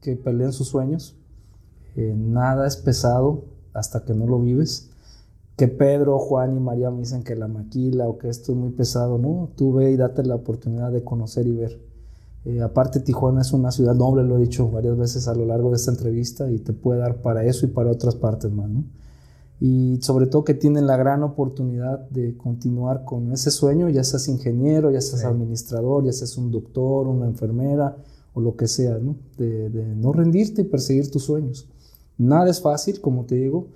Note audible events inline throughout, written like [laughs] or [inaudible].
que peleen sus sueños. Eh, nada es pesado hasta que no lo vives. Que Pedro, Juan y María me dicen que la maquila o que esto es muy pesado, no, tú ve y date la oportunidad de conocer y ver. Eh, aparte, Tijuana es una ciudad noble, lo he dicho varias veces a lo largo de esta entrevista, y te puede dar para eso y para otras partes más, ¿no? Y sobre todo que tienen la gran oportunidad de continuar con ese sueño, ya seas ingeniero, ya seas administrador, ya seas un doctor, una enfermera o lo que sea, ¿no? De, de no rendirte y perseguir tus sueños. Nada es fácil, como te digo,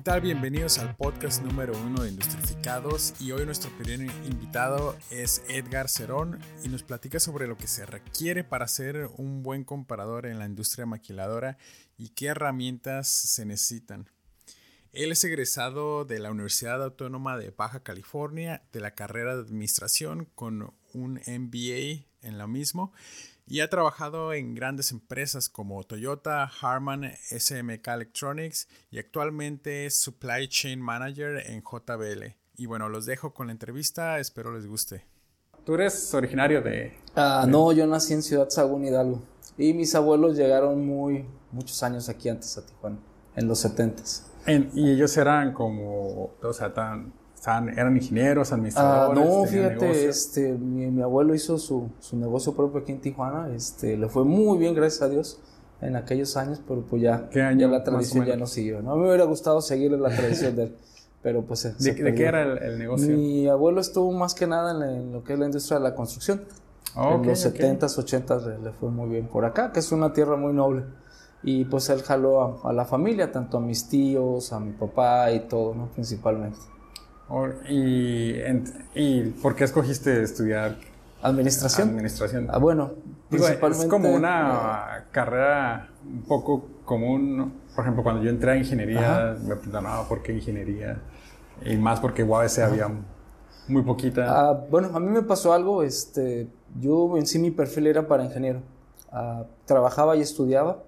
¿Qué tal? Bienvenidos al podcast número uno de Industrificados y hoy nuestro primer invitado es Edgar Cerón y nos platica sobre lo que se requiere para ser un buen comparador en la industria maquiladora y qué herramientas se necesitan. Él es egresado de la Universidad Autónoma de Baja California de la carrera de Administración con un MBA en lo mismo y ha trabajado en grandes empresas como Toyota, Harman, SMK Electronics y actualmente es Supply Chain Manager en JBL. Y bueno, los dejo con la entrevista, espero les guste. ¿Tú eres originario de...? Ah, no, yo nací en Ciudad Sagún, Hidalgo. Y mis abuelos llegaron muy, muchos años aquí antes a Tijuana, en los 70s. Y ellos eran como, o sea, tan, ¿Eran ingenieros, administradores? Ah, no, fíjate, este, mi, abuelo hizo su, su, negocio propio aquí en Tijuana, este, le fue muy bien, gracias a Dios, en aquellos años, pero pues ya, ya la tradición ya no siguió, ¿no? Me hubiera gustado seguir la tradición de él, [laughs] pero pues ¿De, qué era el, negocio? Mi abuelo estuvo más que nada en, lo que es la industria de la construcción. en los 70s, 80s le, fue muy bien por acá, que es una tierra muy noble. Y pues él jaló a, a la familia, tanto a mis tíos, a mi papá y todo, ¿no? Principalmente. ¿Y, ¿Y por qué escogiste estudiar administración? Administración. Ah, bueno, principalmente. es como una carrera un poco común. Por ejemplo, cuando yo entré a ingeniería, me preguntaban, ¿por qué ingeniería? Y más porque UABC había muy poquita. Ah, bueno, a mí me pasó algo. Este, yo en sí mi perfil era para ingeniero. Ah, trabajaba y estudiaba.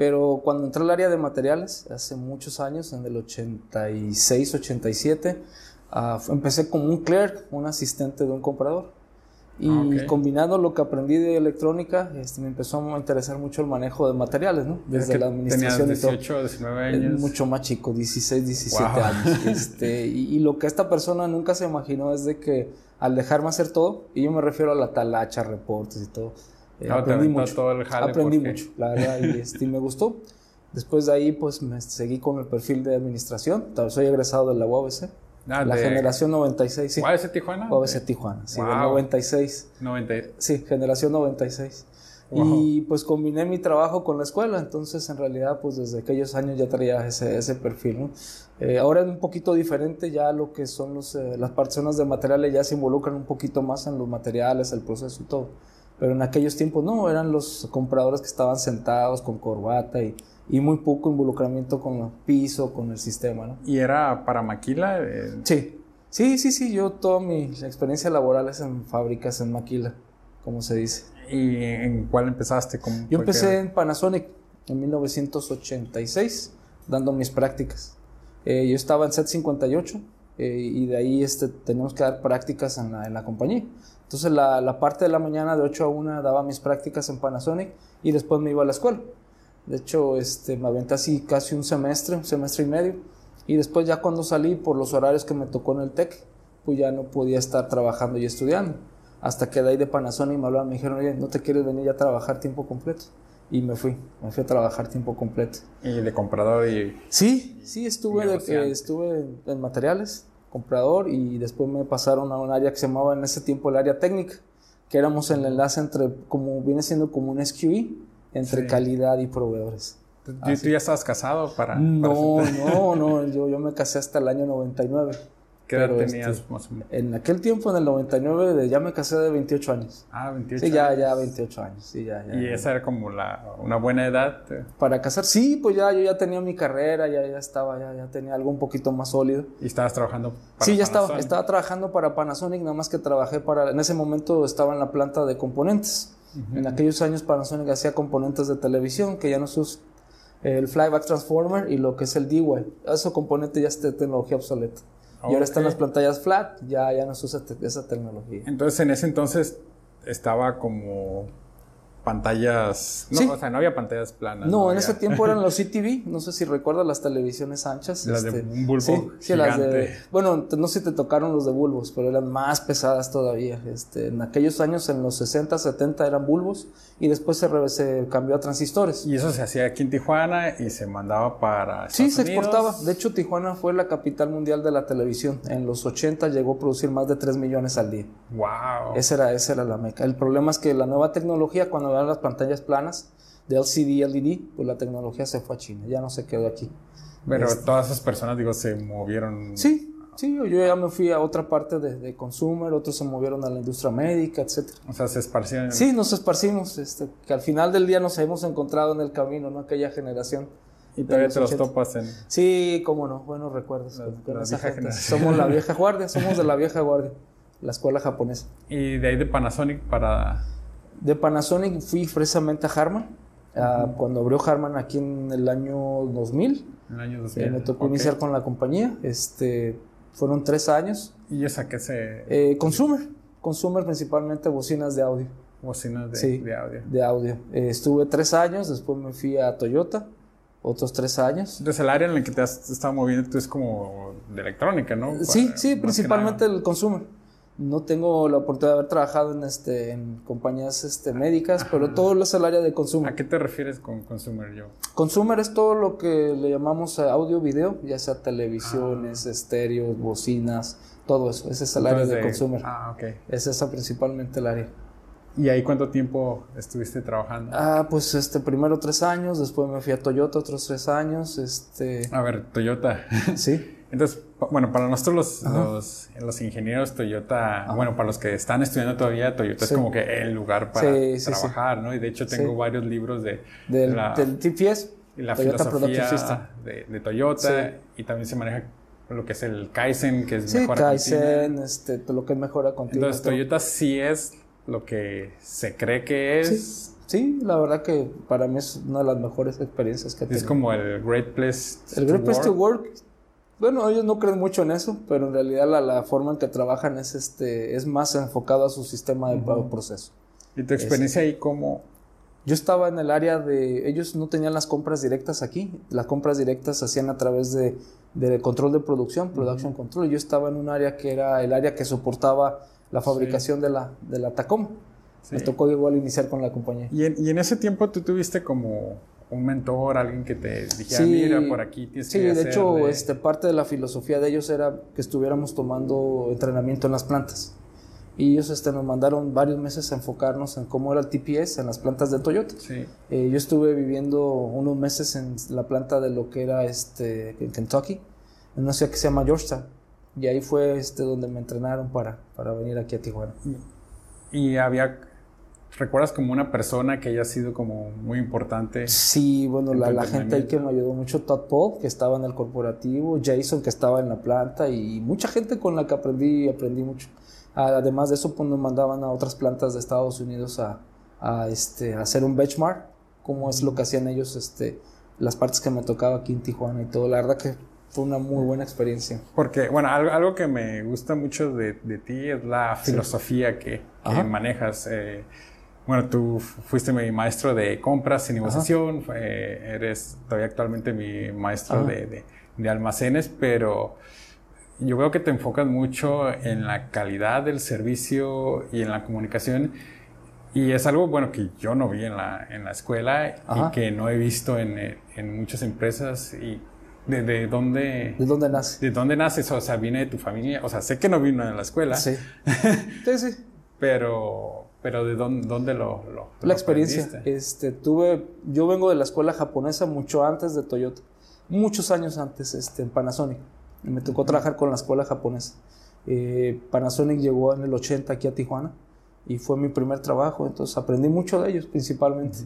Pero cuando entré al área de materiales, hace muchos años, en el 86, 87, Ah, empecé como un clerk, un asistente de un comprador. Y ah, combinando lo que aprendí de electrónica, este, me empezó a interesar mucho el manejo de materiales, ¿no? Desde la administración. Tenías 18, 19 años. Mucho más chico, 16, 17 años. [laughs] Este, y, lo que esta persona nunca se imaginó es de que al dejarme hacer todo, y yo me refiero a la talacha, reportes y todo, eh, aprendí mucho. Todo el aprendí mucho, la verdad, y, este, me gustó. Después de ahí, pues me seguí con el perfil de administración. Soy egresado de la UABC. Ah, la generación 96, sí. ¿UABC Tijuana? UABC Tijuana, sí, 96. Sí, generación 96. Y pues combiné mi trabajo con la escuela, entonces en realidad pues desde aquellos años ya traía ese, ese perfil. ¿no? Eh, ahora es un poquito diferente, ya lo que son los, eh, las personas de materiales ya se involucran un poquito más en los materiales, el proceso y todo. Pero en aquellos tiempos no, eran los compradores que estaban sentados con corbata y y muy poco involucramiento con el piso, con el sistema. ¿no? ¿Y era para maquila? Eh, sí, sí, sí, sí, yo toda mi experiencia laboral es en fábricas, en maquila, como se dice. ¿Y en cuál empezaste? yo empecé en Panasonic en 1986, dando mis prácticas. Eh, yo estaba en Set 58 eh, y de ahí este, teníamos que dar prácticas en la, en la compañía. Entonces la, la, parte de la mañana de 8 a 1 daba mis prácticas en Panasonic y después me iba a la escuela. De hecho, este, me aventé así casi un semestre, un semestre y medio. Y después ya cuando salí por los horarios que me tocó en el TEC, pues ya no podía estar trabajando y estudiando. Hasta que de ahí de Panasonic me hablaron, me dijeron, oye, ¿no te quieres venir ya a trabajar tiempo completo? Y me fui, me fui a trabajar tiempo completo. ¿Y de comprador y...? Sí, sí, estuve, de, estuve en materiales, comprador, y después me pasaron a un área que se llamaba en ese tiempo el área técnica, que éramos el enlace entre, como viene siendo como un SQE, entre calidad y proveedores. ¿Tú, ya estabas casado para...? No, no, no, yo, yo me casé hasta el año 99. ¿Qué edad tenías este, más o menos? En aquel tiempo, en el 99, ya me casé de 28 años. Ah, 28 Sí, ya, ya 28 años, sí, ya, ¿Y esa era como la, una buena edad? Para casar, sí, pues ya, yo ya tenía mi carrera, ya, ya estaba, ya, ya tenía algo un poquito más sólido. ¿Y estabas trabajando para Sí, ya estaba, estaba trabajando para Panasonic, nada más que trabajé para, en ese momento estaba en la planta de componentes. En aquellos años Panasonic hacía componentes de televisión que ya no se usa. El flyback transformer y lo que es el D-Wire. Ese componente ya es de tecnología obsoleta. Y ahora están las pantallas flat, ya, ya no se usa esa tecnología. Entonces en ese entonces estaba como pantallas. No, o sea, no había pantallas planas. No, en ese tiempo eran los CTV. No sé si recuerdas las televisiones anchas. Las de este, un bulbo. Sí, sí las de. Bueno, no sé si te tocaron los de bulbos, pero eran más pesadas todavía. Este, en aquellos años, en los 60, 70, eran bulbos y después se, se cambió a transistores. Y eso se hacía aquí en Tijuana y se mandaba para. sí, se exportaba. De hecho, Tijuana fue la capital mundial de la televisión. En los 80 llegó a producir más de 3 millones al día. ¡Wow! Esa era, esa era la meca. El problema es que la nueva tecnología, cuando eran las pantallas planas de LCD, LED, pues la tecnología se fue a China, ya no se quedó aquí. Pero este todas esas personas, digo, se movieron. Sí, sí, yo ya me fui a otra parte de, de, consumer, otros se movieron a la industria médica, etc. O sea, se esparcieron. Sí, nos esparcimos, este, que al final del día nos hemos encontrado en el camino, ¿no? Aquella generación. Y todavía te los topas en. Sí, cómo no, buenos recuerdos. La, Somos la [laughs] vieja guardia, somos de la vieja guardia, la escuela japonesa. Y de ahí de Panasonic para de Panasonic fui precisamente a Harman. Cuando abrió Harman aquí en el año 2000. El año 2000. Eh, me tocó iniciar con la compañía. Este, fueron tres años. ¿Y esa qué se...? Eh, consumer. Consumer principalmente bocinas de audio. Bocinas de, sí, de audio. De audio. Eh, estuve tres años, después me fui a Toyota, otros tres años. Entonces el área en la que te has estado moviendo tú es como de electrónica, ¿no? Sí, sí, principalmente el consumer no tengo la oportunidad de haber trabajado en, este, en compañías este, médicas, pero todo es el área de consumo. ¿A qué te refieres con consumer yo? Consumer es todo lo que le llamamos audio, video, ya sea televisiones, ah. estéreos, bocinas, todo eso. Ese es el área de, consumer. Ah, ok. Es esa principalmente el área. ¿Y ahí cuánto tiempo estuviste trabajando? Ah, pues este, primero tres años, después me fui a Toyota otros tres años. Este... A ver, Toyota. Sí. [laughs] Entonces, bueno, para nosotros los, los, ingenieros Toyota, bueno, para los que están estudiando todavía, Toyota es como que el lugar para trabajar, ¿no? Y de hecho tengo varios libros de... Del, la, del TPS. La filosofía de, de, Toyota y también se maneja lo que es el Kaizen, que es sí, Kaizen, este, lo que es mejora continua. Entonces, Toyota sí es lo que se cree que es. Sí, la verdad que para mí es una de las mejores experiencias que he tenido. Es como el Great Place El Great Place to Work bueno, ellos no creen mucho en eso, pero en realidad la, la forma en que trabajan es, este, es más enfocado a su sistema de proceso. ¿Y tu experiencia ahí cómo? Yo estaba en el área de... Ellos no tenían las compras directas aquí. Las compras directas se hacían a través de, de control de producción, production control. Yo estaba en un área que era el área que soportaba la fabricación de, la, de la Tacoma. Me tocó igual iniciar con la compañía. ¿Y en, y en ese tiempo tú tuviste como un mentor, alguien que te dijera, mira, por aquí tienes sí, que Sí, de hecho, este, parte de la filosofía de ellos era que estuviéramos tomando entrenamiento en las plantas. Y ellos este, nos mandaron varios meses a enfocarnos en cómo era el TPS en las plantas de Toyota. Sí. Eh, yo estuve viviendo unos meses en la planta de lo que era este, en Kentucky, en una ciudad que se llama Georgetown. Y ahí fue este, donde me entrenaron para, para venir aquí a Tijuana. Y había ¿Recuerdas como una persona que haya sido como muy importante? Sí, bueno, la, la, gente ahí que me ayudó mucho, Todd Paul, que estaba en el corporativo, Jason, que estaba en la planta, y mucha gente con la que aprendí, aprendí mucho. Además de eso, pues nos mandaban a otras plantas de Estados Unidos a, a, este, a hacer un benchmark, como es lo que hacían ellos, este, las partes que me tocaba aquí en Tijuana y todo. La verdad que fue una muy buena experiencia. Porque, bueno, algo, algo que me gusta mucho de, de ti es la filosofía que, que manejas. Eh, bueno, tú fuiste mi maestro de compras y negociación, eres todavía actualmente mi maestro de, almacenes, pero yo veo que te enfocas mucho en la calidad del servicio y en la comunicación. Y es algo, bueno, que yo no vi en la, en la escuela y que no he visto en, en muchas empresas. Y de, de, dónde... ¿De dónde nace? ¿De dónde naces? O sea, viene de tu familia. O sea, sé que no vino en la escuela. Sí. [laughs] sí, sí. Pero pero ¿de dónde, dónde lo, lo, La experiencia. Este, tuve, yo vengo de la escuela japonesa mucho antes de Toyota, muchos años antes este, en Panasonic. Me tocó trabajar con la escuela japonesa. Eh, Panasonic llegó en el 80 aquí a Tijuana y fue mi primer trabajo, entonces aprendí mucho de ellos, principalmente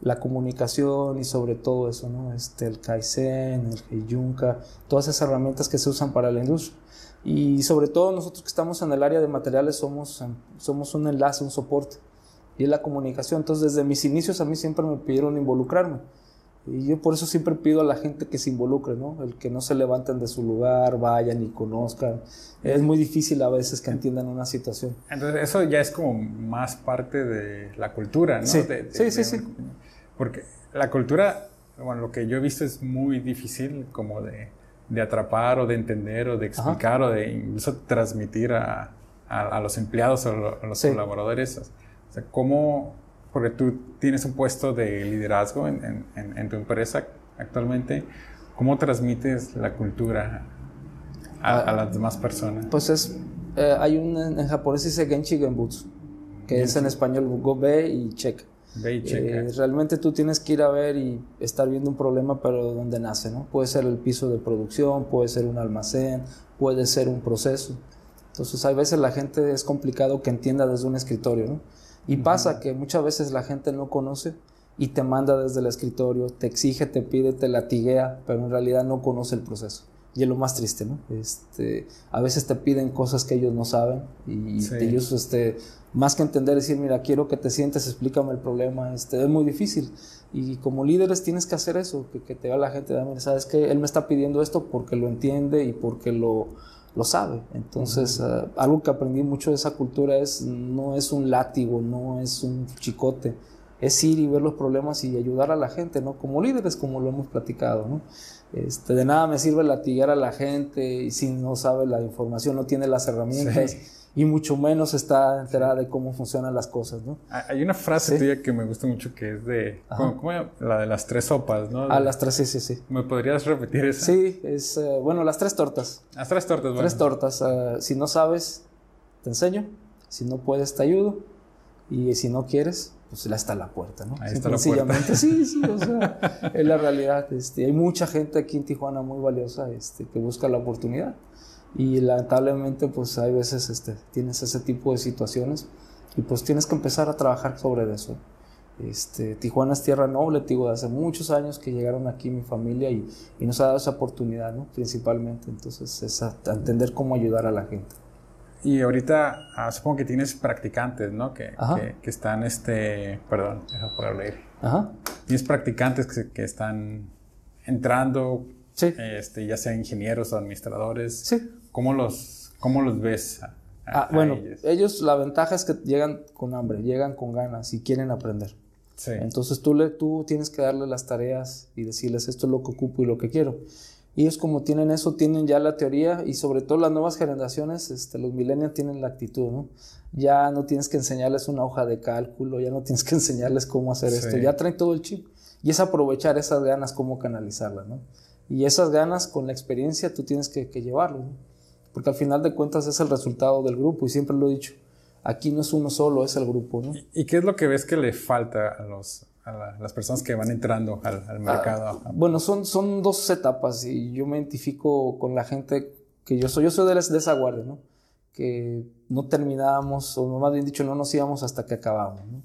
la comunicación y sobre todo eso, ¿no? Este, el Kaizen, el Heiyunka, todas esas herramientas que se usan para la industria. Y sobre todo nosotros que estamos en el área de materiales somos, somos un enlace, un soporte y es la comunicación. Entonces desde mis inicios a mí siempre me pidieron involucrarme. Y yo por eso siempre pido a la gente que se involucre, ¿no? El que no se levanten de su lugar, vayan y conozcan. Es muy difícil a veces que entiendan una situación. Entonces, eso ya es como más parte de la cultura, ¿no? Sí, De- de- sí, sí, de- sí. Porque la cultura, bueno, lo que yo he visto es muy difícil como de, de atrapar o de entender o de explicar o de incluso transmitir a, a- a los empleados o a los Sí. colaboradores. O sea, ¿cómo, porque tú tienes un puesto de liderazgo en, en- en- tu empresa actualmente, ¿cómo transmites la cultura a, a las demás personas? Pues es, eh, hay un, en japonés dice Genchi Genbutsu, que es en español go ve y checa. Eh, realmente tú tienes que ir a ver y estar viendo un problema, pero donde nace, ¿no? Puede ser el piso de producción, puede ser un almacén, puede ser un proceso. Entonces, hay veces la gente es complicado que entienda desde un escritorio, ¿no? Y pasa que muchas veces la gente no conoce y te manda desde el escritorio, te exige, te pide, te latiguea, pero en realidad no conoce el proceso. Y es lo más triste, ¿no? Este, a veces te piden cosas que ellos no saben y Sí. ellos, este, más que entender, decir, mira, quiero que te sientes, explícame el problema, este, es muy difícil. Y como líderes tienes que hacer eso, que, que te vea la gente, mira, sabes que él me está pidiendo esto porque lo entiende y porque lo, lo sabe. Entonces, eh, algo que aprendí mucho de esa cultura es, no es un látigo, no es un chicote, es ir y ver los problemas y ayudar a la gente, ¿no? Como líderes, como lo hemos platicado, ¿no? Este, de nada me sirve latigar a la gente y si no sabe la información, no tiene las herramientas Sí. y mucho menos está enterada de cómo funcionan las cosas, ¿no? Ah, Hay una frase Sí. tuya que me gusta mucho que es de. ¿cómo, cómo? La de las tres sopas, ¿no? A las tres, sí, sí, sí. ¿Me podrías repetir esa? Sí, es, eh, bueno, las tres tortas. Las tres tortas, bueno. Tres tortas. eh, si no sabes, te enseño. Si no puedes, te ayudo. Y si no quieres, pues está la puerta, ¿no? Ahí está la Sencillamente, sí, sí, o sea, [laughs] es la realidad. Este, hay mucha gente aquí en Tijuana muy valiosa este, que busca la oportunidad. Y lamentablemente, pues hay veces este, tienes ese tipo de situaciones y pues tienes que empezar a trabajar sobre eso. Este, Tijuana es tierra noble, digo, de hace muchos años que llegaron aquí mi familia y, y nos ha dado esa oportunidad, ¿no? Principalmente, entonces es a, a entender cómo ayudar a la gente. Y ahorita ah, supongo que tienes practicantes, ¿no? Que, que, que están, este. Perdón, deja poder leer. Ajá, Tienes practicantes que, que están entrando, sí, este, ya sean ingenieros o administradores. sí. ¿Cómo los, cómo los ves? a- a- Ah, bueno, ellos? ellos la ventaja es que llegan con hambre, llegan con ganas y quieren aprender. Sí. Entonces tú, le, tú tienes que darle las tareas y decirles esto es lo que ocupo y lo que quiero. Y ellos como tienen eso, tienen ya la teoría y sobre todo las nuevas generaciones, este, los millennials tienen la actitud, ¿no? Ya no tienes que enseñarles una hoja de cálculo, ya no tienes que [laughs] enseñarles cómo hacer Sí. esto, ya traen todo el chip. Y es aprovechar esas ganas, cómo canalizarlas, ¿no? Y esas ganas con la experiencia tú tienes que, que llevarlo, ¿no? Porque al final de cuentas es el resultado del grupo y siempre lo he dicho, aquí no es uno solo, es el grupo, ¿no? ¿Y- ¿Y qué es lo que ves que le falta a, los, a la- las personas que van entrando al, al mercado? Bueno, son, son dos etapas y yo me identifico con la gente que yo soy. Yo soy de, las- de esa guardia, ¿no? Que no terminábamos, o más bien dicho, no nos íbamos hasta que acabamos, ¿no?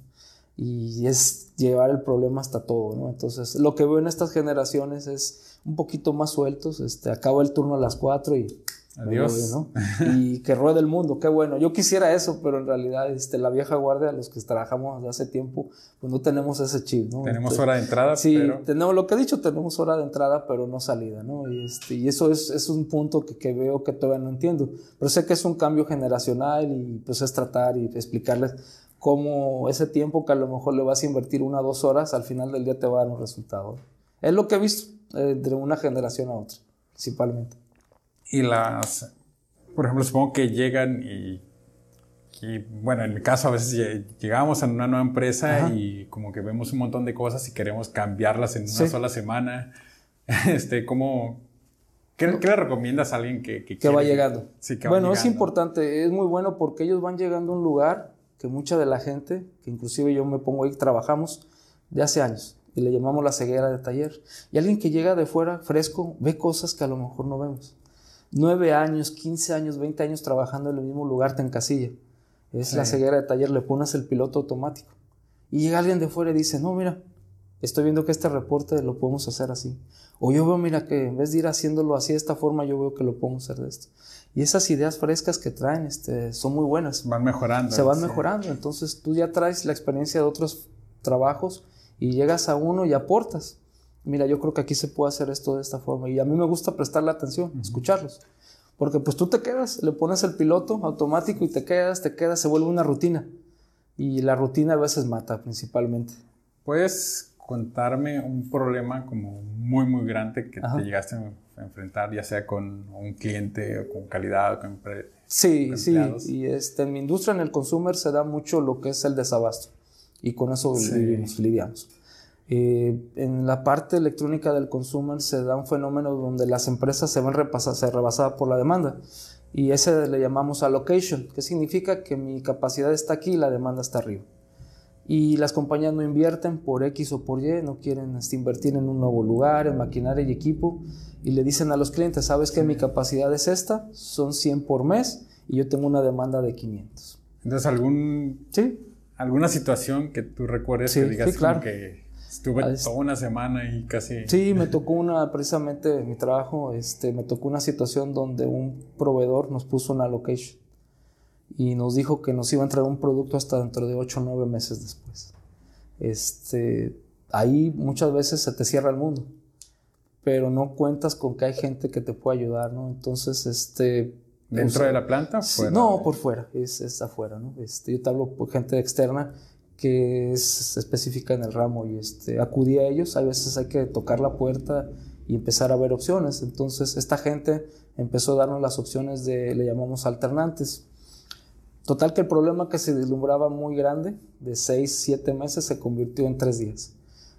Y es llevar el problema hasta todo, ¿no? Entonces, lo que veo en estas generaciones es un poquito más sueltos. Este, acaba el turno a las 4 y... Adiós. ¿no? [laughs] Y que ruede el mundo, qué bueno. Yo quisiera eso, pero en realidad este, la vieja guardia, los que trabajamos de hace tiempo, pues no tenemos ese chip, ¿no? Tenemos Este, hora de entrada, Sí, pero tenemos lo que he dicho, tenemos hora de entrada, pero no salida, ¿no? Y, este, y eso es, es un punto que, que veo que todavía no entiendo. Pero sé que es un cambio generacional y pues es tratar y explicarles cómo ese tiempo que a lo mejor le vas a invertir una o dos horas, al final del día te va a dar un resultado. Es lo que he visto eh, de una generación a otra, principalmente. Y las, por ejemplo, supongo que llegan y, y, bueno, en mi caso a veces lle- llegamos a una nueva empresa Ajá. y como que vemos un montón de cosas y queremos cambiarlas en una Sí. sola semana. [laughs] Este, ¿cómo, qué, qué le recomiendas a alguien que, que que va llegando. Sí, que va bueno, es llegando. importante, es muy bueno porque ellos van llegando a un lugar que mucha de la gente, que inclusive yo me pongo ahí, trabajamos de hace años y le llamamos la ceguera de taller. Y alguien que llega de fuera fresco ve cosas que a lo mejor no vemos. Nueve años, 15 años, 20 años trabajando en el mismo lugar te encasilla. Es la ceguera de taller, le pones el piloto automático. Y llega alguien de fuera y dice, no, mira, estoy viendo que este reporte lo podemos hacer así. O yo veo, mira, que en vez de ir haciéndolo así de esta forma, yo veo que lo podemos hacer de esto. Y esas ideas frescas que traen este, son muy buenas. Van mejorando. Se van sí. mejorando. Entonces tú ya traes la experiencia de otros trabajos y llegas a uno y aportas. Mira, yo creo que aquí se puede hacer esto de esta forma. Y a mí me gusta prestarle atención, escucharlos. Porque pues tú te quedas, le pones el piloto automático y te quedas, te quedas, se vuelve una rutina. Y la rutina a veces mata principalmente. ¿Puedes contarme un problema como muy, muy grande que te llegaste a enfrentar, ya sea con un cliente o con calidad o con Sí, sí. Y este, en mi industria, en el consumer, se da mucho lo que es el desabasto. Y con eso lidiamos. Eh, en la parte electrónica del consumer se da un fenómeno donde las empresas se ven repasadas, rebasadas por la demanda. Y ese le llamamos allocation, que significa que mi capacidad está aquí y la demanda está arriba. Y las compañías no invierten por X o por Y, no quieren este, invertir en un nuevo lugar, en maquinaria y equipo. Y le dicen a los clientes, sabes que mi capacidad es esta, son 100 por mes y yo tengo una demanda de 500. Entonces, ¿algún, ¿Sí? ¿alguna situación que tú recuerdes que digas claro. que Estuve toda una semana y casi... Sí, me [laughs] tocó una, precisamente mi trabajo, este, me tocó una situación donde un proveedor nos puso una location y nos dijo que nos iba a entregar un producto hasta dentro de 8 o 9 meses después. Este, ahí muchas veces se te cierra el mundo, pero no cuentas con que hay gente que te pueda ayudar, ¿no? Entonces, este... ¿Dentro de la planta? Fuera? No, por fuera, es, es afuera, ¿no? Este, yo te hablo por gente externa que es específica en el ramo y este, acudí a ellos. A veces hay que tocar la puerta y empezar a ver opciones. Entonces esta gente empezó a darnos las opciones de, le llamamos alternantes. Total que el problema que se deslumbraba muy grande, de 6, 7 meses, se convirtió en 3 días.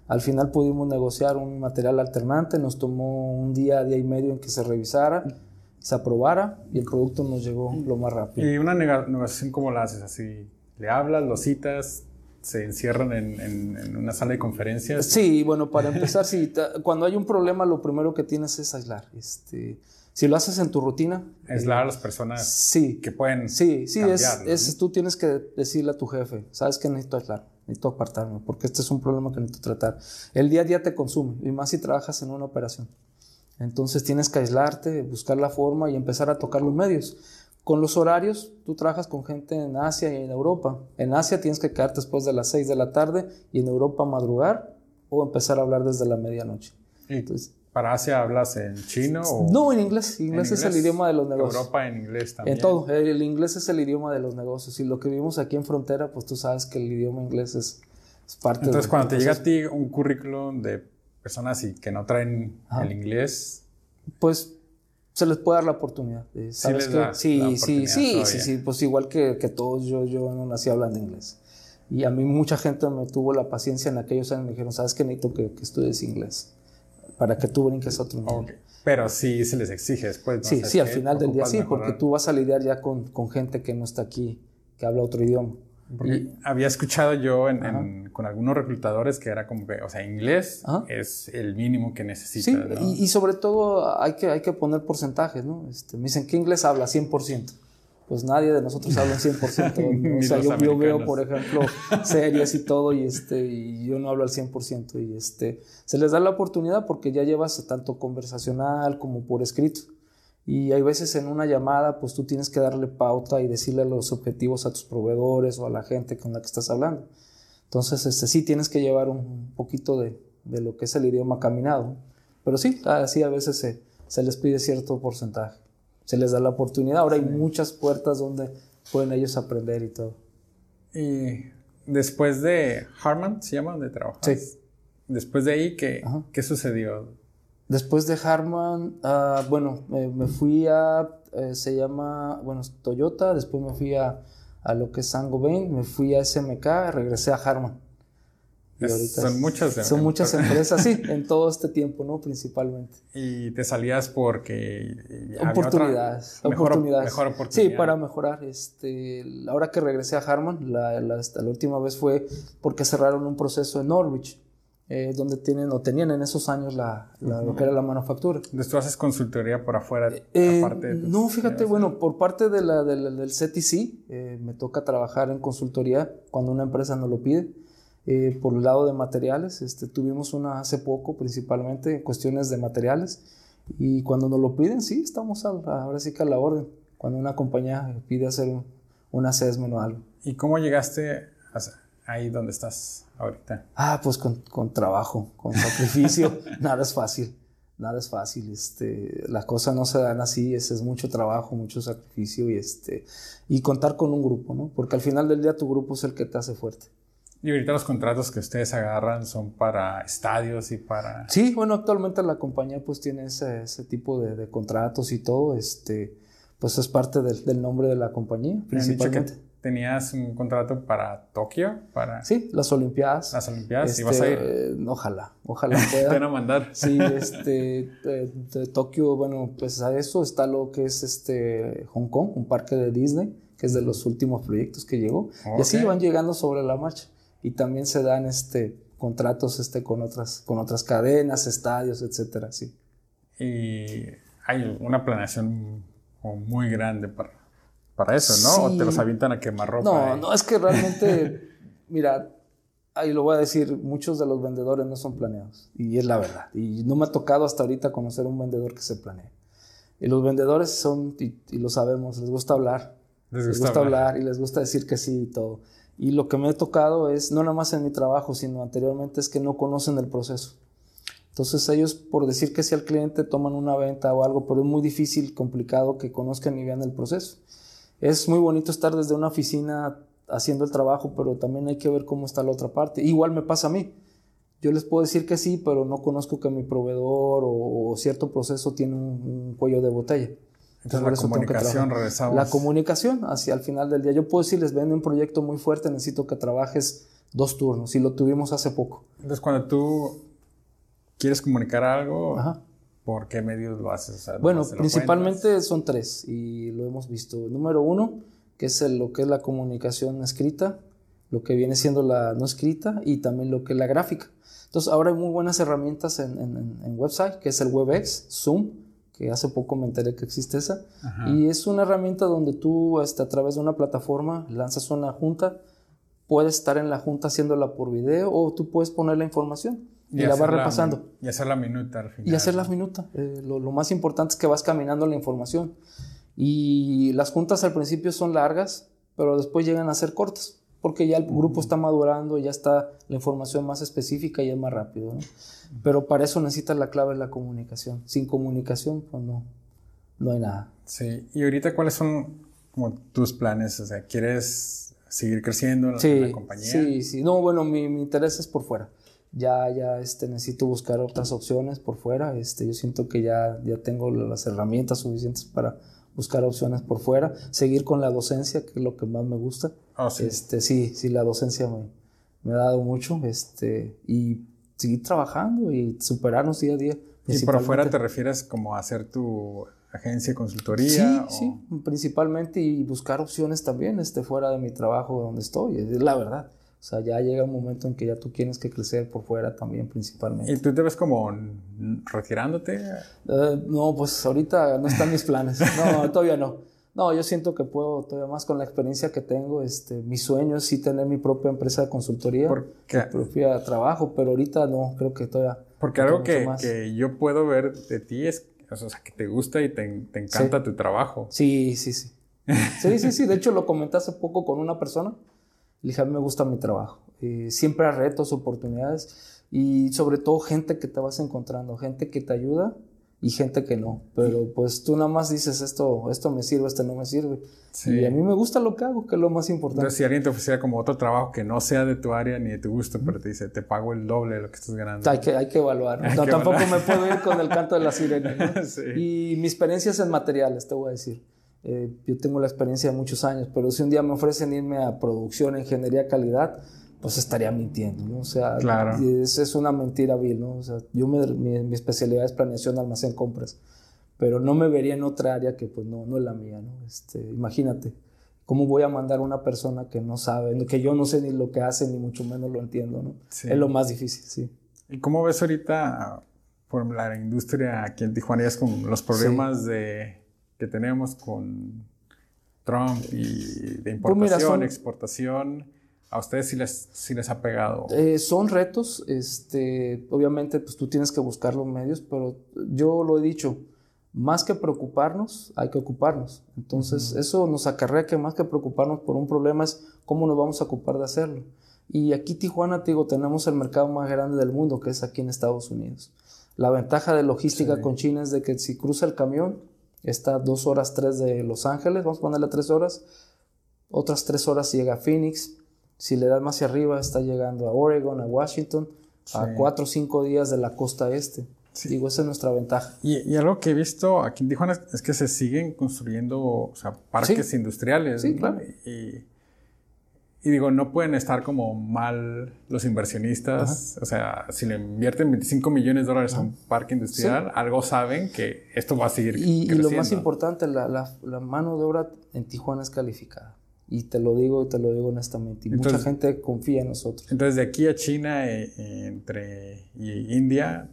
Al final pudimos negociar un material alternante, nos tomó un día, día y medio en que se revisara, se aprobara y el producto nos llegó lo más rápido. ¿Y una negociación cómo la haces? Así, ¿le hablas, lo citas, se encierran en, una sala de conferencias. Sí, bueno, para empezar, sí, cuando hay un problema, lo primero que tienes es aislar. Este, si lo haces en tu rutina. Aislar a las personas sí, que pueden. Sí, sí, es, tú tienes que decirle a tu jefe, sabes que necesito aislar, necesito apartarme, porque este es un problema que necesito tratar. El día a día te consume, y más si trabajas en una operación. Entonces tienes que aislarte, buscar la forma y empezar a tocar los medios. Con los horarios, tú trabajas con gente en Asia y en Europa. En Asia tienes que quedarte después de las 6 de la tarde y en Europa madrugar o empezar a hablar desde la medianoche. Entonces, ¿Para Asia hablas en chino? O no, en inglés. Inglés, es el idioma de los negocios. Europa en inglés también. En todo. El, inglés es el idioma de los negocios. Y lo que vivimos aquí en frontera, pues tú sabes que el idioma inglés es, parte Entonces, de cuando te llega a ti un currículum de personas y que no traen el inglés. Pues se les puede dar la oportunidad. ¿Sabes sí, sí, sí, sí, sí, sí, pues igual que, que, todos, yo, yo no nací hablando inglés. Y a mí mucha gente me tuvo la paciencia en aquellos años, me dijeron, ¿sabes qué necesito que, que estudies inglés? Para que tú brinques a otro nivel. Pero sí se les exige después. Sí, sí, al final del día sí, porque tú vas a lidiar ya con, con gente que no está aquí, que habla otro idioma. Porque había escuchado yo con algunos reclutadores que era como que, o sea, inglés es el mínimo que necesitas. Sí, y, sobre todo hay que, hay que poner porcentajes, ¿no? Este, me dicen, ¿qué inglés habla? 100%. Pues nadie de nosotros habla 100%. [laughs] o sea, yo, veo, por ejemplo, series y todo y, este, y yo no hablo al 100%. Y este, se les da la oportunidad porque ya llevas tanto conversacional como por escrito. Y hay veces en una llamada, pues tú tienes que darle pauta y decirle los objetivos a tus proveedores o a la gente con la que estás hablando. Entonces, este, sí tienes que llevar un poquito de, de lo que es el idioma caminado. Pero sí, así a veces se, se, les pide cierto porcentaje. Se les da la oportunidad. Ahora hay muchas puertas donde pueden ellos aprender y todo. Y después de Harman, ¿se llama? Donde trabajas. Sí. Después de ahí, ¿qué, ¿qué sucedió? Después de Harman, ah, bueno, me fui a, eh, se llama, bueno, Toyota, después me fui a, a lo que es Sangobain, me fui a SMK, regresé a Harman. son muchas Son muchas empresas, sí, [laughs] en todo este tiempo, ¿no? Principalmente. ¿Y te salías porque oportunidades, oportunidades. Mejor, oportunidad. Sí, para mejorar. Este, hora que regresé a Harman, la, la, la última vez fue porque cerraron un proceso en Norwich. Eh, donde tienen o tenían en esos años la, lo que era la manufactura. Entonces tú haces consultoría por afuera, eh, aparte No, fíjate, bueno, por parte de la, del CTC eh, me toca trabajar en consultoría cuando una empresa nos lo pide. por el lado de materiales, este, tuvimos una hace poco, principalmente en cuestiones de materiales, y cuando nos lo piden, sí, estamos ahora sí que a la orden. Cuando una compañía pide hacer un, un assessment o algo. ¿Y cómo llegaste a, ahí donde estás ahorita? Ah, pues con, con trabajo, con sacrificio. [laughs] nada es fácil, nada es fácil. Este, las cosas no se dan así, es, es mucho trabajo, mucho sacrificio y, este, y contar con un grupo, ¿no? Porque al final del día tu grupo es el que te hace fuerte. Y ahorita los contratos que ustedes agarran son para estadios y para... Sí, bueno, actualmente la compañía pues tiene ese, ese tipo de, de, contratos y todo, este, pues es parte del, del nombre de la compañía, principalmente. Tenías un contrato para Tokio, para... Sí, las Olimpiadas. Las Olimpiadas, este, ¿y vas a ir? Eh, ojalá, ojalá [laughs] pueda. Te van a mandar. Sí, este, de, de Tokio, bueno, pues a eso está lo que es este Hong Kong, un parque de Disney, que es de los últimos proyectos que llegó. Okay. Y así van llegando sobre la marcha y también se dan este, contratos este, con, otras, con otras cadenas, estadios, etcétera, sí. Y hay una planeación muy grande para, para eso, ¿no? Sí. ¿O te los avientan a quemar ropa? No, y... no, es que realmente, [laughs] mira, ahí lo voy a decir, muchos de los vendedores no son planeados, y es la verdad. Y no me ha tocado hasta ahorita conocer un vendedor que se planee. Y los vendedores son, y, y lo sabemos, les gusta hablar. Les gusta, les gusta hablar. hablar y les gusta decir que sí y todo. Y lo que me ha tocado es, no nada más en mi trabajo, sino anteriormente, es que no conocen el proceso. Entonces ellos, por decir que sí al cliente, toman una venta o algo, pero es muy difícil, complicado que conozcan y vean el proceso. Es muy bonito estar desde una oficina haciendo el trabajo, pero también hay que ver cómo está la otra parte. Igual me pasa a mí. Yo les puedo decir que sí, pero no conozco que mi proveedor o, o cierto proceso tiene un, un cuello de botella. Entonces, la comunicación, regresamos. La comunicación hacia el final del día. Yo puedo decir, les vende un proyecto muy fuerte, necesito que trabajes dos turnos, y lo tuvimos hace poco. Entonces, cuando tú quieres comunicar algo, Ajá. ¿Por qué medios lo haces? O sea, bueno, principalmente cuentas? son tres, y lo hemos visto. Número uno, que es el, lo que es la comunicación escrita, lo que viene siendo la no escrita, y también lo que es la gráfica. Entonces, ahora hay muy buenas herramientas en, en, en website, que es el WebEx, Zoom, que hace poco me enteré que existe esa. Ajá. Y es una herramienta donde tú, hasta a través de una plataforma, lanzas una junta, puedes estar en la junta haciéndola por video o tú puedes poner la información y, y la vas repasando. La, y hacer la minuta al final. Y hacer la minuta. Eh, lo, lo, más importante es que vas caminando la información. Y las juntas al principio son largas, pero después llegan a ser cortas porque ya el grupo está madurando, ya está la información más específica y es más rápido. ¿no? Pero para eso necesitas la clave de la comunicación. Sin comunicación, pues no, no hay nada. Sí, y ahorita, ¿cuáles son como tus planes? O sea, ¿quieres seguir creciendo en, sí, la compañía? Sí, sí. No, bueno, mi, mi, interés es por fuera. Ya, ya este, necesito buscar otras opciones por fuera. Este, yo siento que ya, ya tengo las herramientas suficientes para buscar opciones por fuera, seguir con la docencia, que es lo que más me gusta. Oh, sí. Este, sí, sí, la docencia me, me, ha dado mucho, este, y seguir trabajando y superarnos día a día. ¿Y por fuera te refieres como a hacer tu agencia de consultoría? Sí, o... sí, principalmente y buscar opciones también, este, fuera de mi trabajo donde estoy, es la verdad. O sea, ya llega un momento en que ya tú tienes que crecer por fuera también principalmente. ¿Y tú te ves como retirándote? Uh, no, pues ahorita no están mis planes. No, [laughs] todavía no. No, yo siento que puedo todavía más con la experiencia que tengo. Este, mi sueño es sí tener mi propia empresa de consultoría, ¿Por qué? mi propia trabajo, pero ahorita no, creo que todavía. Porque algo que, que, yo puedo ver de ti es o sea, que te gusta y te, te encanta sí. tu trabajo. Sí, sí, sí. Sí, sí, sí. De hecho, lo comenté hace poco con una persona. Le dije, a mí me gusta mi trabajo. Eh, siempre hay retos, oportunidades y sobre todo gente que te vas encontrando, gente que te ayuda y gente que no. Pero pues tú nada más dices esto, esto me sirve, esto no me sirve. Sí. Y a mí me gusta lo que hago, que es lo más importante. Entonces, si alguien te ofreciera como otro trabajo que no sea de tu área ni de tu gusto, pero te dice, te pago el doble de lo que estás ganando. Hay que, hay que evaluar. Hay no, que tampoco evaluar. me puedo ir con el canto de la sirena. ¿no? [laughs] sí. Y mi experiencia es en materiales, te voy a decir. Eh, yo tengo la experiencia de muchos años, pero si un día me ofrecen irme a producción, ingeniería, calidad, pues estaría mintiendo, ¿no? O sea, claro. es, es, una mentira vil, ¿no? O sea, yo me, mi, mi, especialidad es planeación, almacén, compras, pero no me vería en otra área que pues no, no es la mía, ¿no? Este, imagínate, ¿cómo voy a mandar a una persona que no sabe, que yo no sé ni lo que hace, ni mucho menos lo entiendo, ¿no? Sí. Es lo más difícil, sí. ¿Y cómo ves ahorita por la industria aquí en Tijuana es con los problemas sí. de que tenemos con Trump y de importación, pues mira, son, exportación, a ustedes sí les, sí les ha pegado. Eh, son retos, este, obviamente pues tú tienes que buscar los medios, pero yo lo he dicho, más que preocuparnos, hay que ocuparnos. Entonces, uh -huh. eso nos acarrea que más que preocuparnos por un problema es cómo nos vamos a ocupar de hacerlo. Y aquí Tijuana, te digo, tenemos el mercado más grande del mundo, que es aquí en Estados Unidos. La ventaja de logística con China es de que si cruza el camión, está dos horas tres de Los Ángeles, vamos a ponerle tres horas, otras tres horas llega a Phoenix, si le das más hacia arriba está llegando a Oregon, a Washington, a cuatro o cinco días de la costa este. Digo, esa es nuestra ventaja. Y, algo que he visto aquí en Tijuana es que se siguen construyendo o sea, parques industriales. Sí, claro. Y, y, digo, no pueden estar como mal los inversionistas. O sea, si le invierten 25 millones de dólares a un parque industrial, algo saben que esto va a seguir. Y, y lo más importante, la, la, la mano de obra en Tijuana es calificada. Y te lo digo, y te lo digo honestamente. Y mucha gente confía en nosotros. Entonces, de aquí a China, eh, entre y India,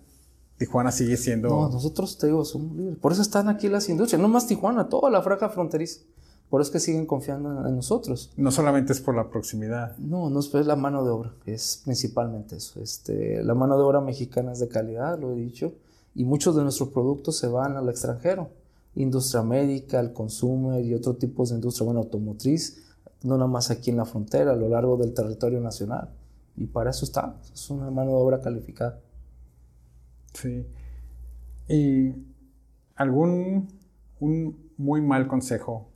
Tijuana sigue siendo. No, nosotros te digo, somos líderes. Por eso están aquí las industrias. No más Tijuana, toda la franja fronteriza. Por eso es que siguen confiando en, nosotros. No solamente es por la proximidad. No, no es la mano de obra. Es principalmente eso. Este, la mano de obra mexicana es de calidad, lo he dicho. Y muchos de nuestros productos se van al extranjero. Industria médica, el consumer y otros tipos de industria, bueno, automotriz no nada más aquí en la frontera, a lo largo del territorio nacional. Y para eso está, es una mano de obra calificada. Sí. ¿Y algún un muy mal consejo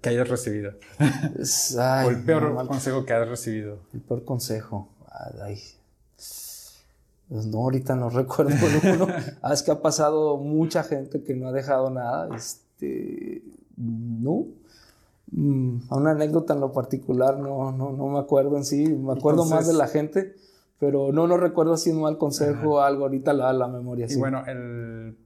que hayas recibido? o el peor consejo que hayas recibido. El peor consejo. Ay, pues no, ahorita no [laughs] recuerdo uno. Ah, es que ha pasado mucha gente que no ha dejado nada. Este, no, Mm, a una anécdota en lo particular no, no, no me acuerdo en sí, me acuerdo más de la gente, pero no, no recuerdo así un mal consejo o algo, ahorita la, la memoria. Y bueno, el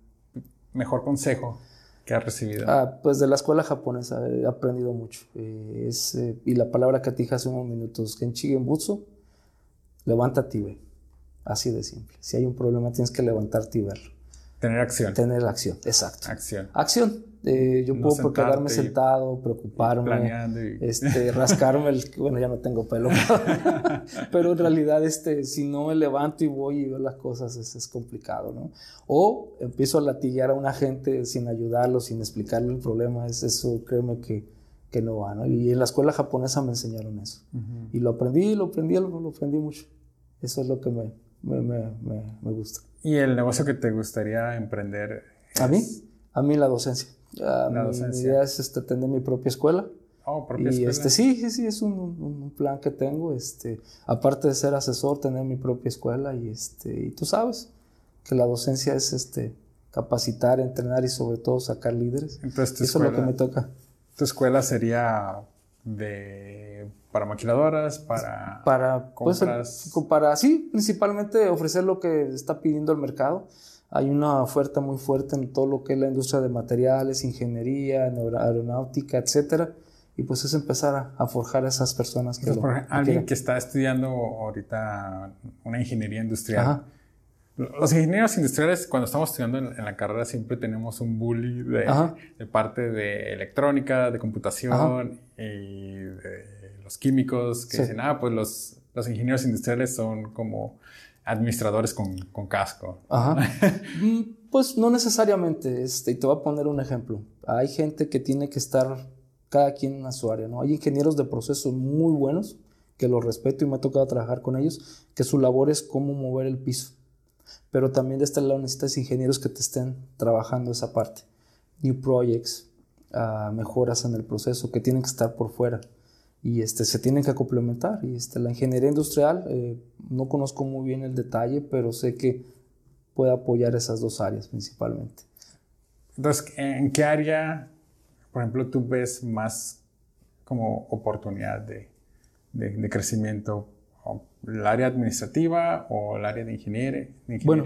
mejor consejo que has recibido. Ah, pues de la escuela japonesa he aprendido mucho. Eh, eh, y la palabra que te dije hace unos minutos, Kenchi Genbutsu, levántate y ve. Así de simple. Si hay un problema tienes que levantarte y verlo. Tener acción. Tener acción, exacto. Acción. Acción. Eh, yo puedo quedarme sentado, preocuparme, [laughs] este, rascarme el, bueno, ya no tengo pelo, [laughs] pero en realidad, este, si no me levanto y voy y veo las cosas, es, es complicado, ¿no? O empiezo a latillar a una gente sin ayudarlo, sin explicarle el problema, es eso, créeme que, que no va, ¿no? Y en la escuela japonesa me enseñaron eso. Y lo aprendí, lo aprendí, lo, aprendí mucho. Eso es lo que me, me, me, me, gusta. ¿Y el negocio que te gustaría emprender? ¿A mí? A mí la docencia. la docencia. Mi idea es este, tener mi propia escuela. Oh, propia y escuela. este sí, sí, sí, es un, un, plan que tengo. Este, aparte de ser asesor, tener mi propia escuela y este, y tú sabes que la docencia es este capacitar, entrenar y sobre todo sacar líderes. Entonces, Eso es lo que me toca. Tu escuela sería de para maquiladoras, para para pues, compras. para sí, principalmente ofrecer lo que está pidiendo el mercado hay una oferta muy fuerte en todo lo que es la industria de materiales, ingeniería, aeronáutica, etcétera. Y pues es empezar a, forjar a esas personas que... alguien que está estudiando ahorita una ingeniería industrial. Los ingenieros industriales, cuando estamos estudiando en, la carrera, siempre tenemos un bully de, parte de electrónica, de computación y de los químicos que dicen, ah, pues los, los ingenieros industriales son como administradores con, con casco. Ajá. [laughs] Mm, pues no necesariamente. Este, y te voy a poner un ejemplo. Hay gente que tiene que estar cada quien en su área, ¿no? Hay ingenieros de procesos muy buenos, que los respeto y me ha tocado trabajar con ellos, que su labor es cómo mover el piso. Pero también de este lado necesitas ingenieros que te estén trabajando esa parte. New projects, uh, mejoras en el proceso, que tienen que estar por fuera y este, se tienen que complementar. Y este, la ingeniería industrial, eh, no conozco muy bien el detalle, pero sé que puede apoyar esas dos áreas principalmente. Entonces, ¿en qué área, por ejemplo, tú ves más como oportunidad de, de, crecimiento? ¿El área administrativa o el área de, ingeniería? bueno,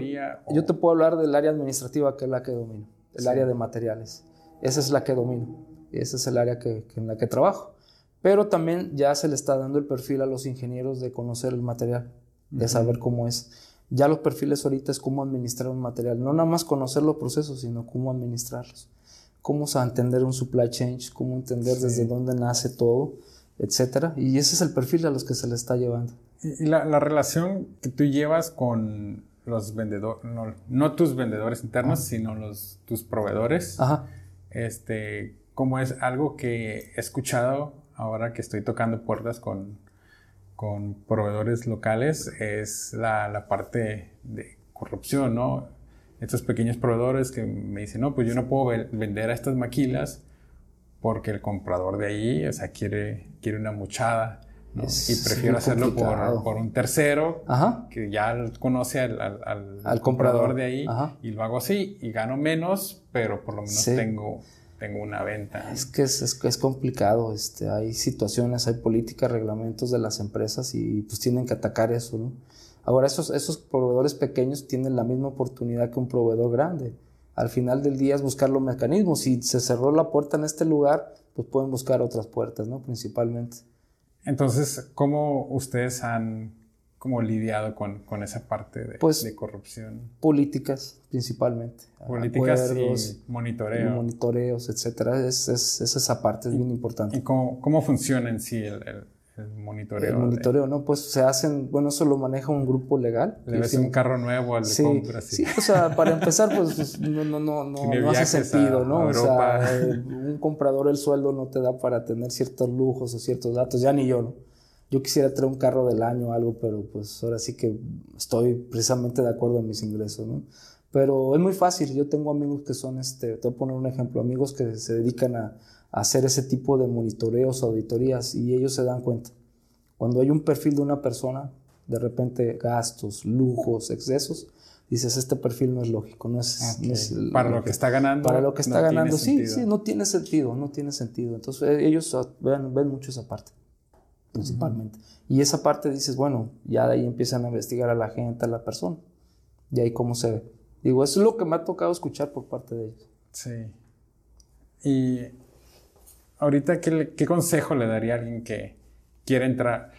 yo te puedo hablar del área administrativa, que es la que domino, el área de materiales. Esa es la que domino, ese es el área que, en la que trabajo. Pero también ya se le está dando el perfil a los ingenieros de conocer el material, de saber cómo es. Ya los perfiles ahorita es cómo administrar un material, no nada más conocer los procesos, sino cómo administrarlos. Cómo entender un supply chain, cómo entender desde dónde nace todo, etcétera. Y ese es el perfil a los que se le está llevando. Y la, la relación que tú llevas con los vendedores, no, tus vendedores internos, sino los, tus proveedores, Ajá. este, como es algo que he escuchado ahora que estoy tocando puertas con, con proveedores locales es la, la, parte de corrupción, ¿no? Estos pequeños proveedores que me dicen, no, pues yo no puedo vender a estas maquilas porque el comprador de ahí, o sea, quiere, quiere una muchada. ¿no? y prefiero hacerlo por, por, un tercero que ya conoce al, al, al, comprador. de ahí y lo hago así y gano menos, pero por lo menos tengo tengo una venta. Es que es, es, complicado, este, hay situaciones, hay políticas, reglamentos de las empresas y pues tienen que atacar eso, ¿no? Ahora, esos, esos proveedores pequeños tienen la misma oportunidad que un proveedor grande. Al final del día es buscar los mecanismos. Si se cerró la puerta en este lugar, pues pueden buscar otras puertas, ¿no? Principalmente. Entonces, ¿cómo ustedes han como lidiado con, con esa parte de, pues, de, corrupción? Políticas, principalmente. Políticas y monitoreo. monitoreos, etcétera. Es, es, esa parte, es bien importante. ¿Y cómo, cómo funciona en sí el, el, monitoreo? El monitoreo, ¿no? Pues se hacen, bueno, eso lo maneja un grupo legal. Le ves un carro nuevo al sí, compra, sí. o sea, para empezar, pues no, no, no, no, no hace sentido, ¿no? O sea, un comprador el sueldo no te da para tener ciertos lujos o ciertos datos, ya ni yo, ¿no? Yo quisiera traer un carro del año o algo, pero pues ahora sí que estoy precisamente de acuerdo en mis ingresos, ¿no? Pero es muy fácil, yo tengo amigos que son, este, te voy a poner un ejemplo, amigos que se dedican a, hacer ese tipo de monitoreos, auditorías, y ellos se dan cuenta. Cuando hay un perfil de una persona, de repente gastos, lujos, excesos, dices, este perfil no es lógico, no es... para lo que, está ganando. Para lo que está ganando, sí, sí, no tiene sentido, no tiene sentido. Entonces ellos ven, ven mucho esa parte principalmente. Y esa parte dices, bueno, ya de ahí empiezan a investigar a la gente, a la persona. Y ahí cómo se ve. Digo, eso es lo que me ha tocado escuchar por parte de ellos. Sí. Y ahorita, ¿qué, qué consejo le daría a alguien que quiere entrar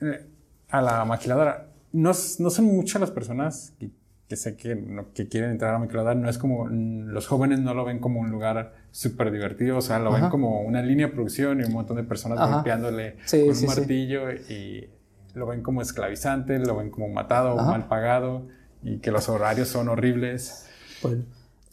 eh, a la maquiladora? No, no son muchas las personas que que sé que, que quieren entrar a Microdar, no es como, los jóvenes no lo ven como un lugar súper divertido, o sea, lo ven como una línea de producción y un montón de personas golpeándole con un martillo y lo ven como esclavizante, lo ven como matado, o mal pagado y que los horarios son horribles. Bueno,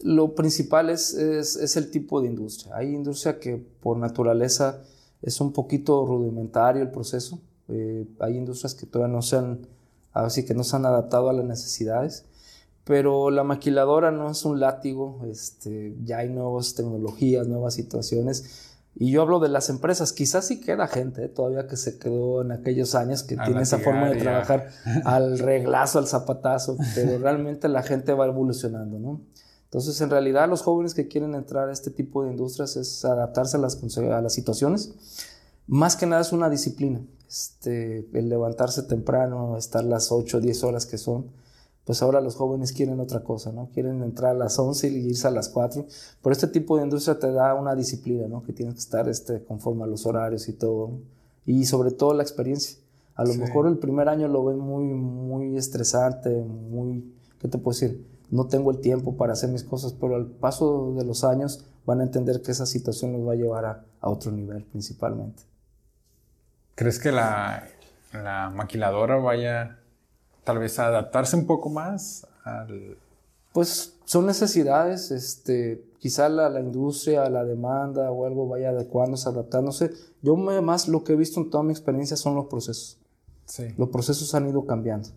lo principal es, es, el tipo de industria. Hay industria que por naturaleza es un poquito rudimentario el proceso. Eh, hay industrias que todavía no se han, así que no se han adaptado a las necesidades pero la maquiladora no es un látigo, este, ya hay nuevas tecnologías, nuevas situaciones. Y yo hablo de las empresas, quizás sí queda gente ¿eh? todavía que se quedó en aquellos años que tiene esa forma de trabajar [laughs] al reglazo, al zapatazo, pero realmente la gente va evolucionando, ¿no? Entonces, en realidad, los jóvenes que quieren entrar a este tipo de industrias es adaptarse a las, a las situaciones. Más que nada es una disciplina, este, el levantarse temprano, estar las 8 o 10 horas que son, pues ahora los jóvenes quieren otra cosa, ¿no? Quieren entrar a las 11 y irse a las 4. Pero este tipo de industria te da una disciplina, ¿no? Que tienes que estar este, conforme a los horarios y todo. Y sobre todo la experiencia. A lo mejor el primer año lo ven muy, muy estresante, muy, ¿qué te puedo decir? No tengo el tiempo para hacer mis cosas, pero al paso de los años van a entender que esa situación los va a llevar a, a otro nivel principalmente. ¿Crees que la, la maquiladora vaya tal vez adaptarse un poco más al... Pues son necesidades, este, quizá la, la, industria, la demanda o algo vaya adecuándose, adaptándose. Yo más lo que he visto en toda mi experiencia son los procesos. Sí. Los procesos han ido cambiando.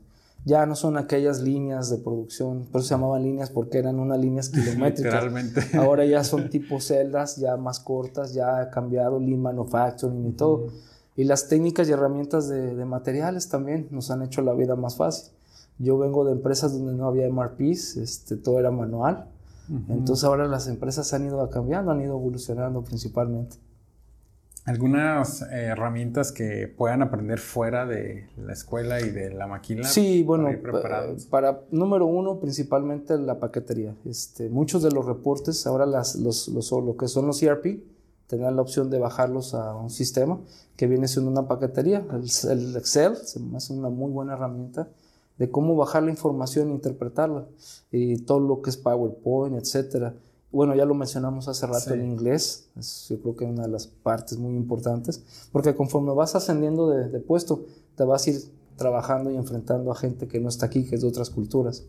Ya no son aquellas líneas de producción, por eso se llamaban líneas porque eran unas líneas [laughs] kilométricas. Literalmente. Ahora ya son tipo celdas, ya más cortas, ya ha cambiado lean manufacturing y todo. Y las técnicas y herramientas de, materiales también nos han hecho la vida más fácil. Yo vengo de empresas donde no había MRPs, este, todo era manual. Entonces ahora las empresas han ido cambiando, han ido evolucionando principalmente. ¿Algunas eh, herramientas que puedan aprender fuera de la escuela y de la maquila? Sí, bueno, para, número uno, principalmente la paquetería. Este, muchos de los reportes, ahora las, los, los, lo que son los ERP, tener la opción de bajarlos a un sistema que viene siendo una paquetería. El, Excel se me hace una muy buena herramienta de cómo bajar la información e interpretarla. Y todo lo que es PowerPoint, etcétera. Bueno, ya lo mencionamos hace rato en inglés, yo creo que es una de las partes muy importantes, porque conforme vas ascendiendo de, puesto, te vas a ir trabajando y enfrentando a gente que no está aquí, que es de otras culturas.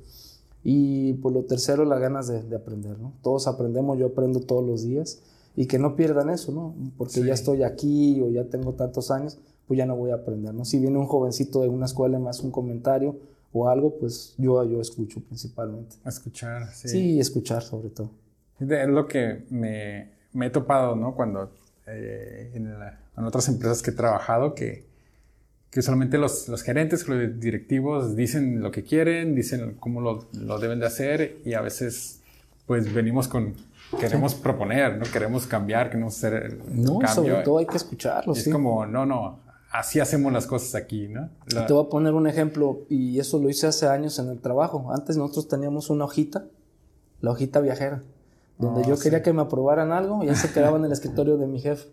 Y por lo tercero, las ganas de, de aprender, ¿no? Todos aprendemos, yo aprendo todos los días y que no pierdan eso, ¿no? Porque ya estoy aquí o ya tengo tantos años, pues ya no voy a aprender, ¿no? Si viene un jovencito de una escuela hace un comentario o algo, pues yo, yo escucho principalmente. Escuchar, sí. Sí, escuchar sobre todo. Es lo que me, me he topado, ¿no? Cuando eh, en, en, otras empresas que he trabajado, que, que solamente los, los, gerentes, los directivos dicen lo que quieren, dicen cómo lo, lo deben de hacer y a veces pues venimos con, queremos proponer, ¿no? Queremos cambiar, queremos hacer el no, cambio. sobre todo hay que escucharlo, y sí. Es como, no, no, así hacemos las cosas aquí, ¿no? La... Te voy a poner un ejemplo, y eso lo hice hace años en el trabajo. Antes nosotros teníamos una hojita, la hojita viajera, donde Oh, yo sí. quería que me aprobaran algo, y ahí se quedaba en el escritorio de mi jefe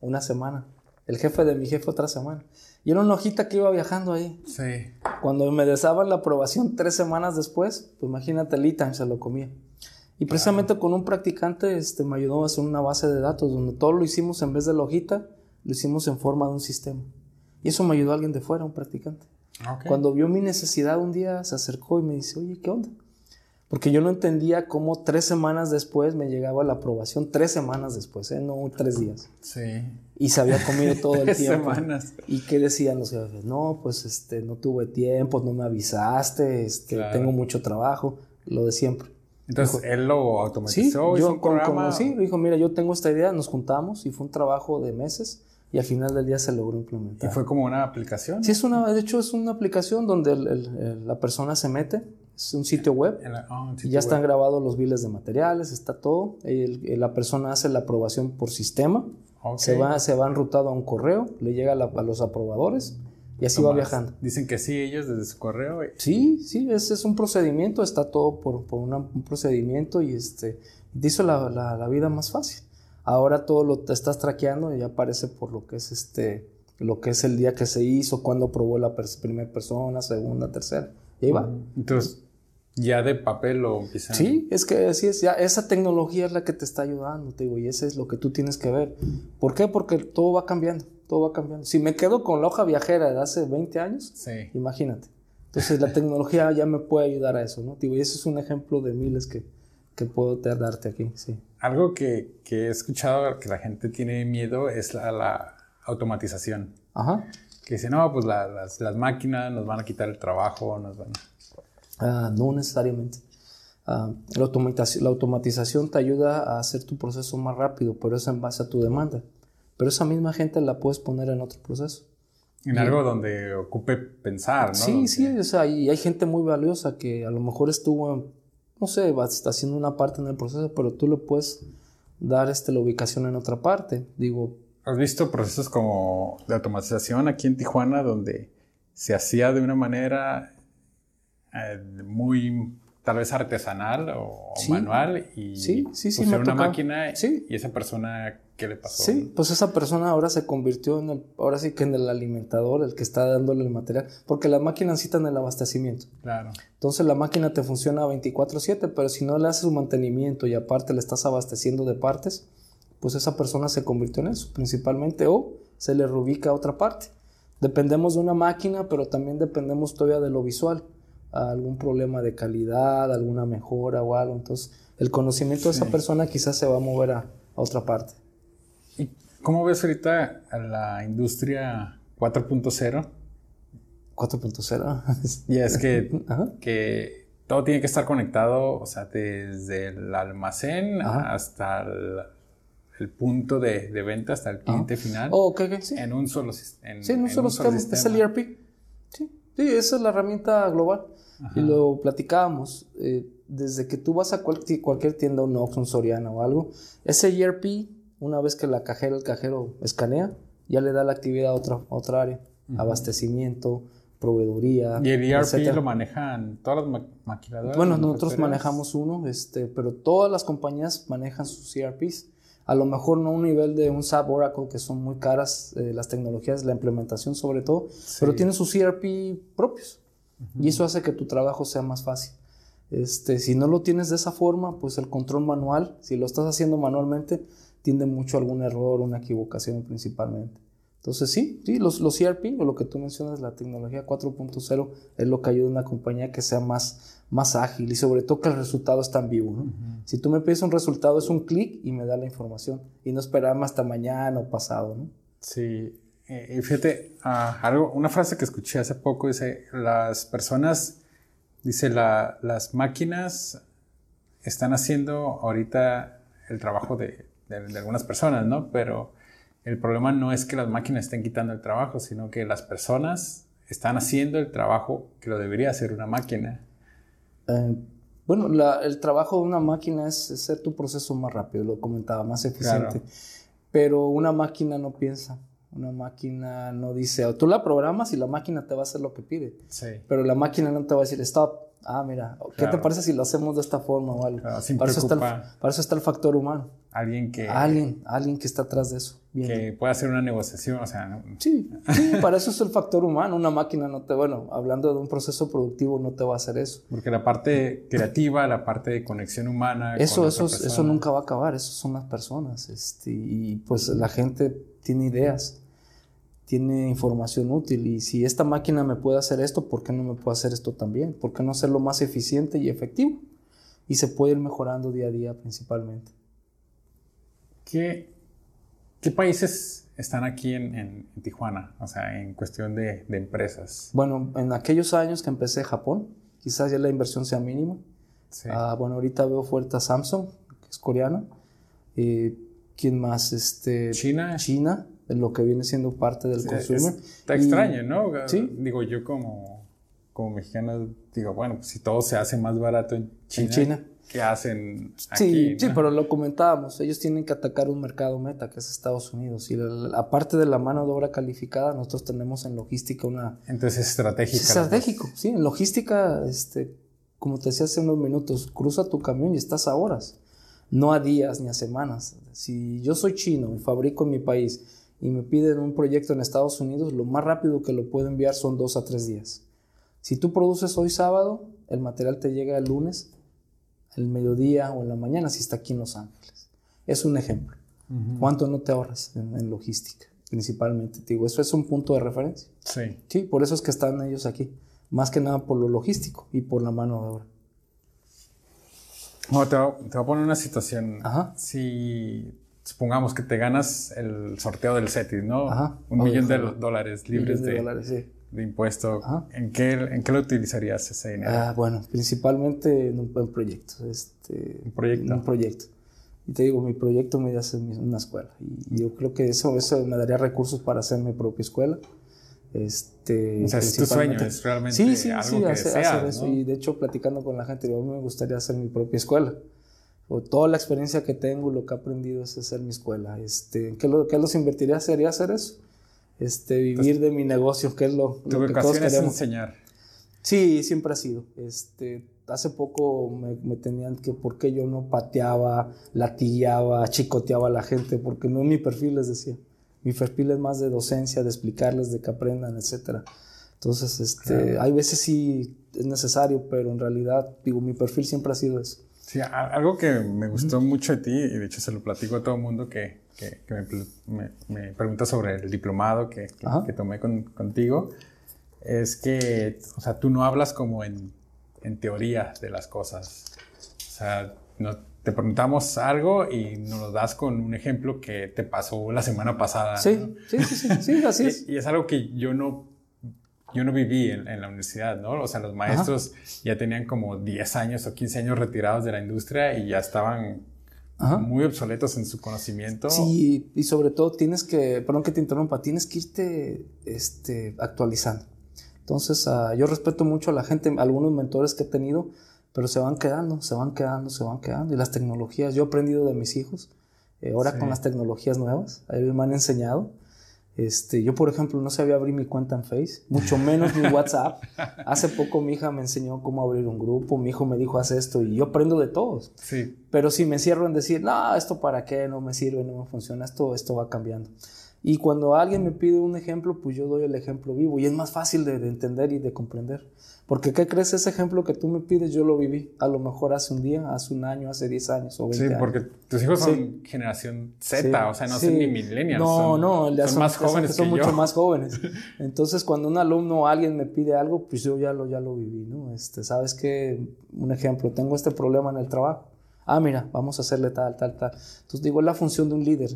una semana. El jefe de mi jefe otra semana. Y era una hojita que iba viajando ahí. Sí. Cuando me daban la aprobación tres semanas después, pues imagínate, el se lo comía. Y precisamente con un practicante este, me ayudó a hacer una base de datos donde todo lo hicimos en vez de la hojita, lo hicimos en forma de un sistema. Y eso me ayudó a alguien de fuera, un practicante. Okay. Cuando vio mi necesidad un día se acercó y me dice, oye, ¿qué onda? Porque yo no entendía cómo tres semanas después me llegaba la aprobación, tres semanas después, ¿eh? no tres días. Sí. Y se había comido todo el [laughs] tiempo. semanas. ¿Y qué decían los jefes? No, pues este, no tuve tiempo, no me avisaste, este, Claro. tengo mucho trabajo, lo de siempre. Entonces él lo Sí, automatizó, hizo yo un programa. como, sí, dijo, mira, yo tengo esta idea, nos juntamos y fue un trabajo de meses y al final del día se logró Y implementar. fue como una aplicación. Sí, es una, de hecho es una aplicación donde el- el- el- la persona se mete, es un sitio web la- oh, y sitio ya están web. grabados los biles de materiales, está todo. La persona hace la aprobación por sistema, Ok. se va, se va enrutado a un correo, le llega la- a los aprobadores y así va viajando. Dicen que sí, ellos desde su correo. Sí, sí, ese es un procedimiento, está todo por, por una- un procedimiento y este, te hizo la, la- la vida más fácil. Ahora todo lo te estás traqueando y ya aparece por lo que es este, lo que es el día que se hizo, cuándo probó la pers- primera persona, segunda, tercera. Y ahí va. Entonces, ya de papel lo empiezan. Sí, es que así es, ya esa tecnología es la que te está ayudando, te digo, y eso es lo que tú tienes que ver. ¿Por qué? Porque todo va cambiando, todo va cambiando. Si me quedo con la hoja viajera de hace 20 años, Sí. imagínate. Entonces la tecnología ya me puede ayudar a eso, ¿no? Digo, y ese es un ejemplo de miles que, que puedo te- darte aquí, sí. Algo que, que he escuchado que la gente tiene miedo es la, la automatización. Ajá. Que dice, no, pues la- las, las máquinas nos van a quitar el trabajo, nos van a... Ah, no necesariamente. Ah, la, automatización, la automatización te ayuda a hacer tu proceso más rápido, pero es en base a tu demanda. Pero esa misma gente la puedes poner en otro proceso. En algo donde ocupe pensar, ¿no? Sí, Donde- sí, o sea, y hay gente muy valiosa que a lo mejor estuvo, en- no sé, está haciendo una parte en el proceso, pero tú le puedes dar este, la ubicación en otra parte. Digo, ¿Has visto procesos como de automatización aquí en Tijuana donde se hacía de una manera eh, muy tal vez artesanal o, Sí. manual y Sí, sí, pusieron una máquina y esa persona ¿qué le pasó? Sí, pues esa persona ahora se convirtió en el, ahora sí que en el alimentador, el que está dándole el material, porque las máquinas necesitan el abastecimiento. Claro. Entonces la máquina te funciona 24/7, pero si no le haces su mantenimiento y aparte le estás abasteciendo de partes, pues esa persona se convirtió en eso principalmente o se le reubica a otra parte. Dependemos de una máquina, pero también dependemos todavía de lo visual, algún problema de calidad, alguna mejora o algo. Entonces el conocimiento de esa persona quizás se va a mover a, a otra parte. ¿Y cómo ves ahorita a la industria 4.0? 4.0. Y es que, que todo tiene que estar conectado, o sea, desde el almacén Ajá. hasta el, el punto de, de venta, hasta el cliente final, Oh, ok, ok, sí. en un solo, en, Sí, en un en solo sistema. Es el ERP. Sí, sí, esa es la herramienta global. Y lo platicábamos. eh, desde que tú vas a cual- cualquier tienda, un Ox, un Soriana o algo, ese ERP, una vez que la cajera, el cajero escanea, ya le da la actividad a otra, a otra área. Abastecimiento, proveeduría. Y el ERP etcétera. lo manejan todas las ma- maquiladoras. Bueno, nosotros manejamos uno, este, pero todas las compañías manejan sus ERPs. A lo mejor no a un nivel de un SAP Oracle, que son muy caras eh, las tecnologías, la implementación sobre todo, pero tienen sus ERP propios. Y eso hace que tu trabajo sea más fácil. Este, si no lo tienes de esa forma, pues el control manual, si lo estás haciendo manualmente, tiende mucho a algún error, una equivocación principalmente. Entonces sí, sí, los, los ERP o lo que tú mencionas, la tecnología 4.0 es lo que ayuda a una compañía que sea más, más ágil y sobre todo que el resultado está en vivo. ¿no? Si tú me pides un resultado es un clic y me da la información y no esperarme hasta mañana o pasado. ¿no? Sí. Eh, fíjate, ah, algo, una frase que escuché hace poco dice, las personas, dice, la, las máquinas están haciendo ahorita el trabajo de, de, algunas personas, ¿no? Pero el problema no es que las máquinas estén quitando el trabajo, sino que las personas están haciendo el trabajo que lo debería hacer una máquina. Eh, bueno, el trabajo de una máquina es hacer tu proceso más rápido, lo comentaba, más eficiente. Pero una máquina no piensa. Una máquina no dice, tú la programas y la máquina te va a hacer lo que pide. Sí. Pero la máquina no te va a decir, stop, ah, mira, ¿qué te parece si lo hacemos de esta forma o algo? para, eso está el, para, eso está el, factor humano. Alguien que... Alguien, alguien que está atrás de eso. Que pueda hacer una negociación, o sea... Sí, sí, para eso es el factor humano. Una máquina no te, bueno, hablando de un proceso productivo, no te va a hacer eso. Porque la parte creativa, la parte de conexión humana... Eso, eso, eso nunca va a acabar, eso son las personas. Este, y pues la gente tiene ideas tiene información útil y si esta máquina me puede hacer esto, ¿por qué no me puede hacer esto también? ¿Por qué no hacerlo más eficiente y efectivo? Y se puede ir mejorando día a día principalmente. ¿Qué, qué países están aquí en, Tijuana? O sea, en cuestión de, empresas. Bueno, en aquellos años que empecé Japón, quizás ya la inversión sea mínima. Ah, bueno, ahorita veo fuerte a Samsung, que es coreano. Eh, ¿Quién más? Este, China. China lo que viene siendo parte del consumer. Está extraño, ¿no? ¿Sí? Digo, yo como, como mexicano, digo, bueno, pues si todo se hace más barato en China, China. ¿qué hacen aquí? Sí, sí, pero lo comentábamos, ellos tienen que atacar un mercado meta, que es Estados Unidos. Y aparte de la mano de obra calificada, nosotros tenemos en logística una... Entonces es estratégico. estratégico, sí. En logística, este, como te decía hace unos minutos, cruza tu camión y estás a horas, no a días ni a semanas. Si yo soy chino y fabrico en mi país y me piden un proyecto en Estados Unidos, lo más rápido que lo puedo enviar son dos a tres días. Si tú produces hoy sábado, el material te llega el lunes, el mediodía o en la mañana si está aquí en Los Ángeles. Es un ejemplo. ¿Cuánto no te ahorras en, logística? Principalmente, te digo, eso es un punto de referencia. Sí. Sí, por eso es que están ellos aquí. Más que nada por lo logístico y por la mano de obra. No, te, voy, a poner una situación. Ajá. Si supongamos que te ganas el sorteo del CETIS, ¿no? Ajá. Un millón de dólares libres de, dólares, sí. de impuesto. ¿En qué, ¿En qué lo utilizarías ese dinero? Ah, bueno, principalmente en un, buen proyecto. Este, ¿Un proyecto? un proyecto. Y te digo, mi proyecto me hace una escuela. Y yo creo que eso, eso me daría recursos para hacer mi propia escuela. Este, o sea, es tu sueño, es realmente sí, sí, algo sí, que hacer, hacer eso. Y de hecho, platicando con la gente, digo, a mí me gustaría hacer mi propia escuela toda la experiencia que tengo, lo que he aprendido es hacer mi escuela. Este, ¿qué, lo, ¿Qué los invertiría? Sería hacer eso. Este, vivir de mi negocio, que es lo, tu lo que todos queremos. Es enseñar. Sí, siempre ha sido. Este, hace poco me, tenían que por qué yo no pateaba, latillaba, chicoteaba a la gente, porque no es mi perfil, les decía. Mi perfil es más de docencia, de explicarles, de que aprendan, etc. Entonces, este, hay veces sí es necesario, pero en realidad, digo, mi perfil siempre ha sido eso. Sí, algo que me gustó mucho de ti, y de hecho se lo platico a todo el mundo que, que, me, me, pregunta sobre el diplomado que, que tomé con, contigo, es que, o sea, tú no hablas como en, en teoría de las cosas. O sea, no, te preguntamos algo y nos lo das con un ejemplo que te pasó la semana pasada. Sí, sí, sí, sí, [laughs] así es. y, es algo que yo no yo no viví en, la universidad, ¿no? O sea, los maestros ya tenían como 10 años o 15 años retirados de la industria y ya estaban muy obsoletos en su conocimiento. Sí, y sobre todo tienes que, perdón que te interrumpa, tienes que irte este, actualizando. Entonces, uh, yo respeto mucho a la gente, algunos mentores que he tenido, pero se van quedando, se van quedando, se van quedando. Y las tecnologías, yo he aprendido de mis hijos, eh, ahora con las tecnologías nuevas, ahí me han enseñado. Este, yo, por ejemplo, no sabía abrir mi cuenta en Face, mucho menos mi WhatsApp. [laughs] Hace poco mi hija me enseñó cómo abrir un grupo, mi hijo me dijo, haz esto, y yo aprendo de todos. Sí. Pero si me cierro en decir, no, esto para qué, no me sirve, no me funciona, esto, esto va cambiando. Y cuando alguien me pide un ejemplo, pues yo doy el ejemplo vivo, y es más fácil de entender y de comprender. Porque, ¿qué crees? Ese ejemplo que tú me pides, yo lo viví. A lo mejor hace un día, hace un año, hace 10 años o 20 Sí, porque tus hijos son generación Z, o sea, no son ni millennials. No, no, son, más jóvenes son, mucho más [laughs] jóvenes. Entonces, cuando un alumno o alguien me pide algo, pues yo ya lo, ya lo viví, ¿no? Este, ¿Sabes qué? Un ejemplo, tengo este problema en el trabajo. Ah, mira, vamos a hacerle tal, tal, tal. Entonces digo, es la función de un líder,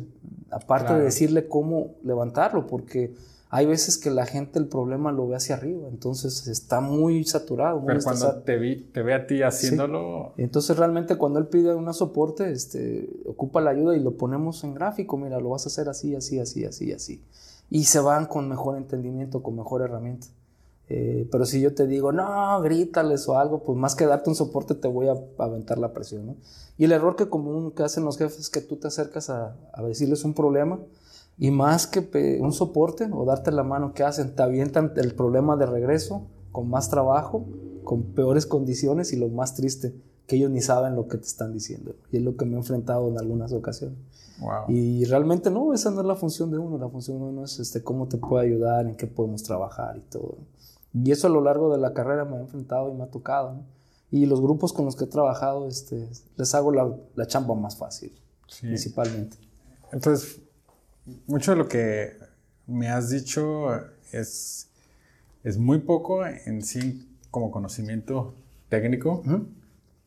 aparte de decirle cómo levantarlo, porque hay veces que la gente el problema lo ve hacia arriba, entonces está muy saturado. Pero cuando te, vi, te ve a ti haciéndolo... Entonces realmente cuando él pide un soporte, este, ocupa la ayuda y lo ponemos en gráfico, mira, lo vas a hacer así, así, así, así, así. Y se van con mejor entendimiento, con mejor herramienta. Eh, pero si yo te digo, no, grítales o algo, pues más que darte un soporte te voy a aventar la presión. ¿no? Y el error que común que hacen los jefes es que tú te acercas a, a decirles un problema y más que un soporte o darte la mano, ¿qué hacen? Te avientan el problema de regreso con más trabajo, con peores condiciones y lo más triste, que ellos ni saben lo que te están diciendo. Y es lo que me he enfrentado en algunas ocasiones. Y realmente no, esa no es la función de uno. La función de uno es este, cómo te puede ayudar, en qué podemos trabajar y todo. Y eso a lo largo de la carrera me ha enfrentado y me ha tocado. Y los grupos con los que he trabajado, este, les hago la, la chamba más fácil, principalmente. Entonces, mucho de lo que me has dicho es, es muy poco en sí como conocimiento técnico,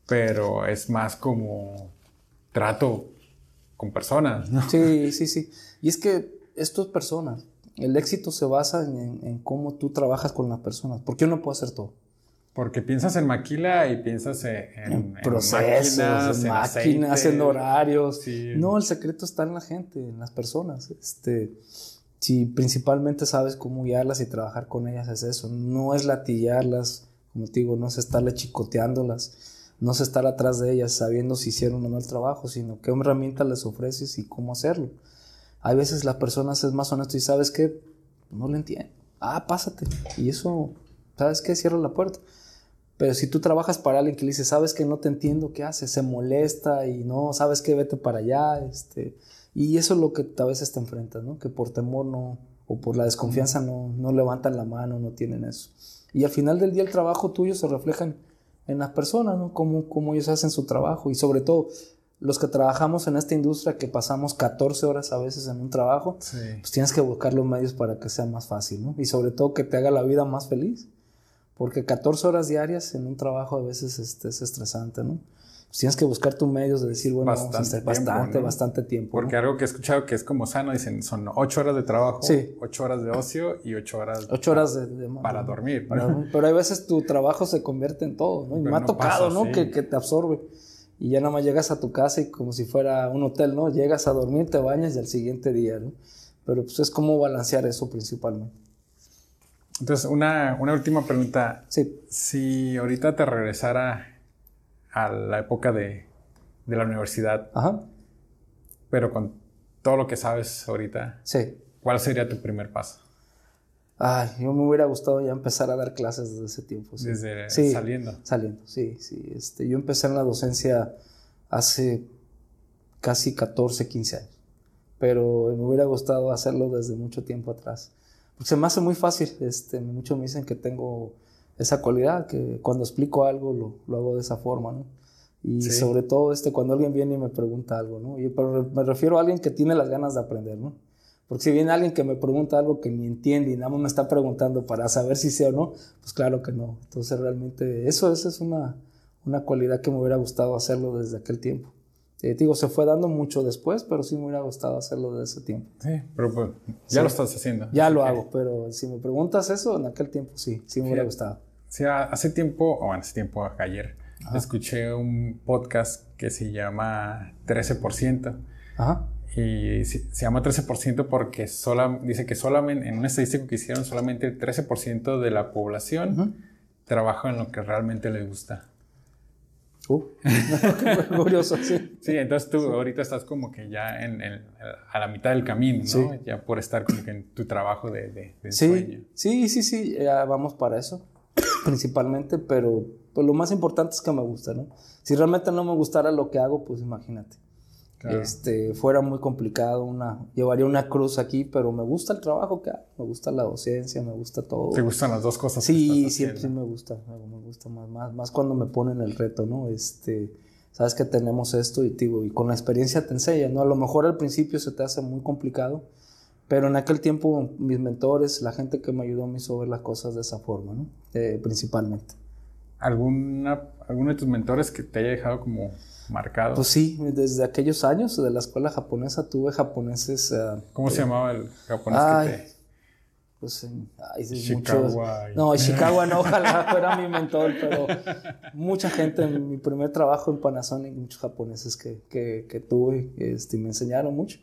pero es más como trato con personas. Sí, sí, sí. Y es que esto es personas. El éxito se basa en, cómo tú trabajas con las personas, porque uno puede hacer todo. Porque piensas en maquila y piensas en, procesos, en máquinas, en, horarios. No, el secreto está en la gente, en las personas. Este, si principalmente sabes cómo guiarlas y trabajar con ellas es eso. No es latillarlas, como te digo, no es estarle chicoteándolas, no es estar atrás de ellas sabiendo si hicieron o no el trabajo, sino qué herramientas les ofreces y cómo hacerlo. Hay veces las personas es más honesto y sabes que no lo entienden. Ah, pásate. Y eso, ¿sabes qué? Cierra la puerta. Pero si tú trabajas para alguien que le dice, sabes que no te entiendo, ¿qué hace? Se molesta y no, sabes que vete para allá. Este, y eso es lo que a veces te enfrentas, ¿no? Que por temor no, o por la desconfianza no, no levantan la mano, no tienen eso. Y al final del día el trabajo tuyo se refleja en, en las personas, ¿no? Cómo, cómo ellos hacen su trabajo. Y sobre todo, los que trabajamos en esta industria, que pasamos 14 horas a veces en un trabajo, pues tienes que buscar los medios para que sea más fácil, ¿no? Y sobre todo que te haga la vida más feliz, porque 14 horas diarias en un trabajo a veces este, es estresante, ¿no? Pues tienes que buscar tus medios de decir, bueno, bastante, tiempo, bastante, bastante tiempo. Porque algo que he escuchado que es como sano, dicen, son 8 horas de trabajo, 8 horas de ocio y 8 horas, ocho horas para, dormir. Pero hay veces tu trabajo se convierte en todo, ¿no? Y me ha tocado, ¿no? Que, que te absorbe y ya nada más llegas a tu casa y como si fuera un hotel, ¿no? Llegas a dormir, te bañas y al siguiente día, ¿no? Pero pues es cómo balancear eso principalmente. Entonces, una, una última pregunta. Sí. Si ahorita te regresara a la época de, de la universidad, Ajá. pero con todo lo que sabes ahorita, sí. ¿cuál sería tu primer paso? Ay, yo me hubiera gustado ya empezar a dar clases desde ese tiempo. Sí. Desde saliendo. Saliendo, sí, sí. Este, yo empecé en la docencia hace casi 14, 15 años. Pero me hubiera gustado hacerlo desde mucho tiempo atrás. Porque se me hace muy fácil. Este, muchos me dicen que tengo esa cualidad, que cuando explico algo lo, lo hago de esa forma, ¿no? Y sobre todo este, cuando alguien viene y me pregunta algo, ¿no? Y, pero me refiero a alguien que tiene las ganas de aprender, ¿no? Porque si viene alguien que me pregunta algo que ni entiende y nada más me está preguntando para saber si sé o no, pues claro que no. Entonces realmente eso, es una, una cualidad que me hubiera gustado hacerlo desde aquel tiempo. Eh, digo, se fue dando mucho después, pero sí me hubiera gustado hacerlo desde ese tiempo. Sí, pero pues, ya lo estás haciendo. Ya lo hago, pero si me preguntas eso, en aquel tiempo sí, sí me hubiera gustado. Sí, hace tiempo, o hace tiempo, ayer, escuché un podcast que se llama 13%. Ajá. Y se, llama 13% porque sola, dice que solamente, en un estadístico que hicieron, solamente el 13% de la población trabaja en lo que realmente le gusta. Uh, [laughs] curioso, sí. Sí, entonces tú ahorita estás como que ya en, a la mitad del camino, ¿no? Ya por estar como que en tu trabajo de, de, sí, sueño. Sí, sí, sí, ya vamos para eso, [coughs] principalmente, pero pues lo más importante es que me gusta, ¿no? Si realmente no me gustara lo que hago, pues imagínate. Este, fuera muy complicado, una, llevaría una cruz aquí, pero me gusta el trabajo que hago, me gusta la docencia, me gusta todo. ¿Te gustan las dos cosas? Sí, siempre sí me gusta, me gusta más, más, más cuando me ponen el reto, ¿no? Este, sabes que tenemos esto y, digo, y con la experiencia te enseña, ¿no? A lo mejor al principio se te hace muy complicado, pero en aquel tiempo mis mentores, la gente que me ayudó me hizo ver las cosas de esa forma, ¿no? Eh, principalmente. ¿Alguna, ¿Alguno de tus mentores que te haya dejado como marcado? Pues sí, desde aquellos años de la escuela japonesa tuve japoneses. Uh, ¿Cómo se llamaba el japonés ay, que te.? Pues ay, Chicago. Muchos, no, [laughs] Chicago no, ojalá fuera mi mentor, pero mucha gente en mi primer trabajo en Panasonic, muchos japoneses que, que, que tuve, este, me enseñaron mucho.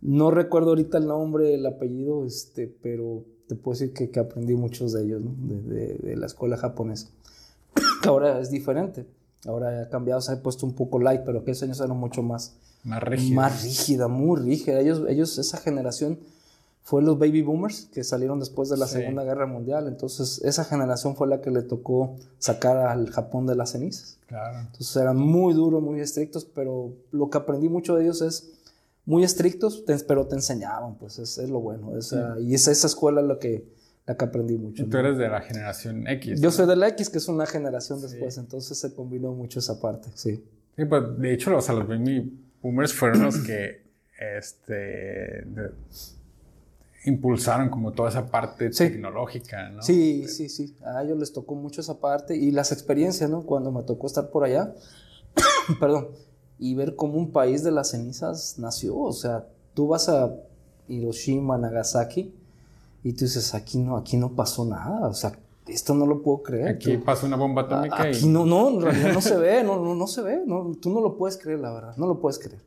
No recuerdo ahorita el nombre, el apellido, este, pero te puedo decir que, que aprendí muchos de ellos, ¿no? de, de, de la escuela japonesa que [laughs] ahora es diferente. Ahora ha cambiado, se ha puesto un poco light, pero aquellos años eran mucho más... Más rígida. Más rígida, muy rígida. Ellos, ellos, esa generación fue los baby boomers que salieron después de la sí. Segunda Guerra Mundial. Entonces, esa generación fue la que le tocó sacar al Japón de las cenizas. Claro. Entonces, eran muy duros, muy estrictos, pero lo que aprendí mucho de ellos es muy estrictos, pero te enseñaban, pues es, es lo bueno. Esa, sí. Y es esa escuela lo que la que aprendí mucho. Y tú eres de la generación X. Yo ¿no? soy de la X, que es una generación después, entonces se combinó mucho esa parte, sí. Sí, pues de hecho, o sea, los baby boomers fueron los que este, de, impulsaron como toda esa parte sí. tecnológica, ¿no? Sí, sí, sí. A ellos les tocó mucho esa parte y las experiencias, ¿no? Cuando me tocó estar por allá, [coughs] perdón, y ver cómo un país de las cenizas nació, o sea, tú vas a Hiroshima, Nagasaki, y tú dices, aquí no, aquí no pasó nada, o sea, esto no lo puedo creer. Aquí tú, pasó una bomba atómica. Aquí y... no, no, en realidad no se ve, no, no, no se ve, no, tú no lo puedes creer, la verdad, no lo puedes creer.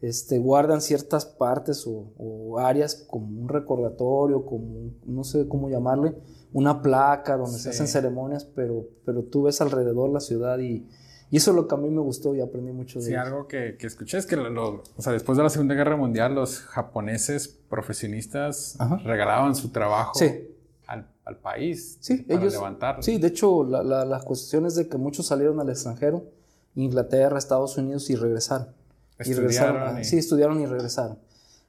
Este, guardan ciertas partes o, o áreas como un recordatorio, como, no sé cómo llamarle, una placa donde sí. se hacen ceremonias, pero, pero tú ves alrededor la ciudad y, y eso es lo que a mí me gustó y aprendí mucho de Sí, algo que, que, escuché es que lo, lo, o sea, después de la Segunda Guerra Mundial los japoneses profesionistas Ajá. regalaban su trabajo sí. al, al, país sí, para ellos, levantarlo. Sí, de hecho, la, la, las cuestiones de que muchos salieron al extranjero, Inglaterra, Estados Unidos y regresaron. Estudiaron y regresaron. Y... Sí, estudiaron y regresaron.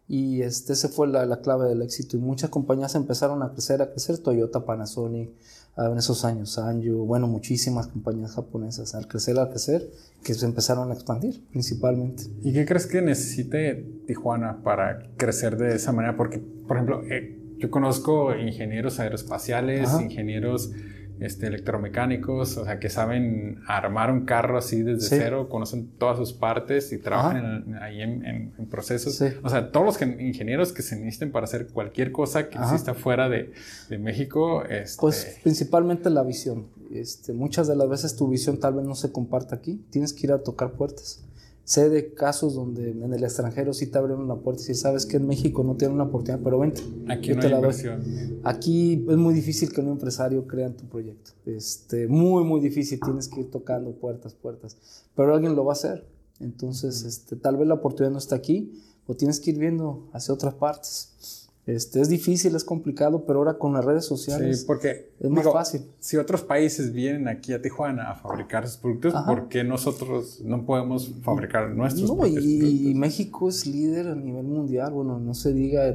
Y este, ese fue la, la, clave del éxito. Y muchas compañías empezaron a crecer, a crecer. Toyota, Panasonic, en esos años, Sanyo, bueno, muchísimas compañías japonesas, al crecer, al crecer, que se empezaron a expandir principalmente. ¿Y qué crees que necesite Tijuana para crecer de esa manera? Porque, por ejemplo, eh, yo conozco ingenieros aeroespaciales, Ajá. ingenieros este, electromecánicos, o sea, que saben armar un carro así desde sí. cero, conocen todas sus partes y trabajan en, ahí en, en, en procesos. Sí. O sea, todos los ingenieros que se necesiten para hacer cualquier cosa que Ajá. exista fuera de, de México. Este... Pues principalmente la visión. Este, muchas de las veces tu visión tal vez no se comparte aquí, tienes que ir a tocar puertas. Sé de casos donde en el extranjero sí te abren una puerta y si sabes que en México no tienen una oportunidad, pero vente. Aquí no hay inversión. Aquí es muy difícil que un empresario crea en tu proyecto. Este, muy, muy difícil. Tienes que ir tocando puertas, puertas. Pero alguien lo va a hacer. Entonces, este, tal vez la oportunidad no está aquí o tienes que ir viendo hacia otras partes. Este, es difícil, es complicado, pero ahora con las redes sociales sí, porque, es más digo, fácil. Si otros países vienen aquí a Tijuana a fabricar sus productos, Ajá. ¿por qué nosotros no podemos fabricar nuestros no, propios y, productos? Y México es líder a nivel mundial, bueno, no se diga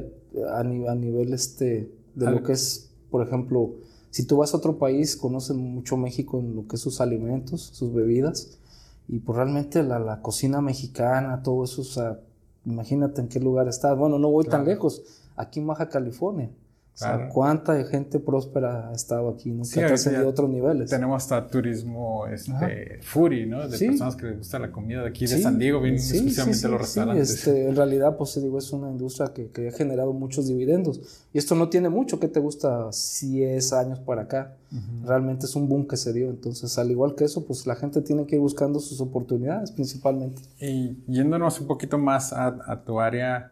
a, nivel, a nivel este, de lo que es, por ejemplo, si tú vas a otro país, conocen mucho México en lo que es sus alimentos, sus bebidas, y pues realmente la, la cocina mexicana, todo eso, o sea, imagínate en qué lugar está. Bueno, no voy claro. tan lejos aquí en Baja California. O sea, claro. cuánta gente próspera ha estado aquí, ¿no? Sí, que ha otros niveles. Tenemos hasta turismo este, furi, ¿no? De sí. personas que les gusta la comida de aquí de sí. San Diego, vienen especialmente los restaurantes. Este, en realidad, pues digo, es una industria que, que, ha generado muchos dividendos. Y esto no tiene mucho, ¿qué te gusta? 10 años para acá. Uh -huh. Realmente es un boom que se dio. Entonces, al igual que eso, pues la gente tiene que ir buscando sus oportunidades principalmente. Y yéndonos un poquito más a, a tu área,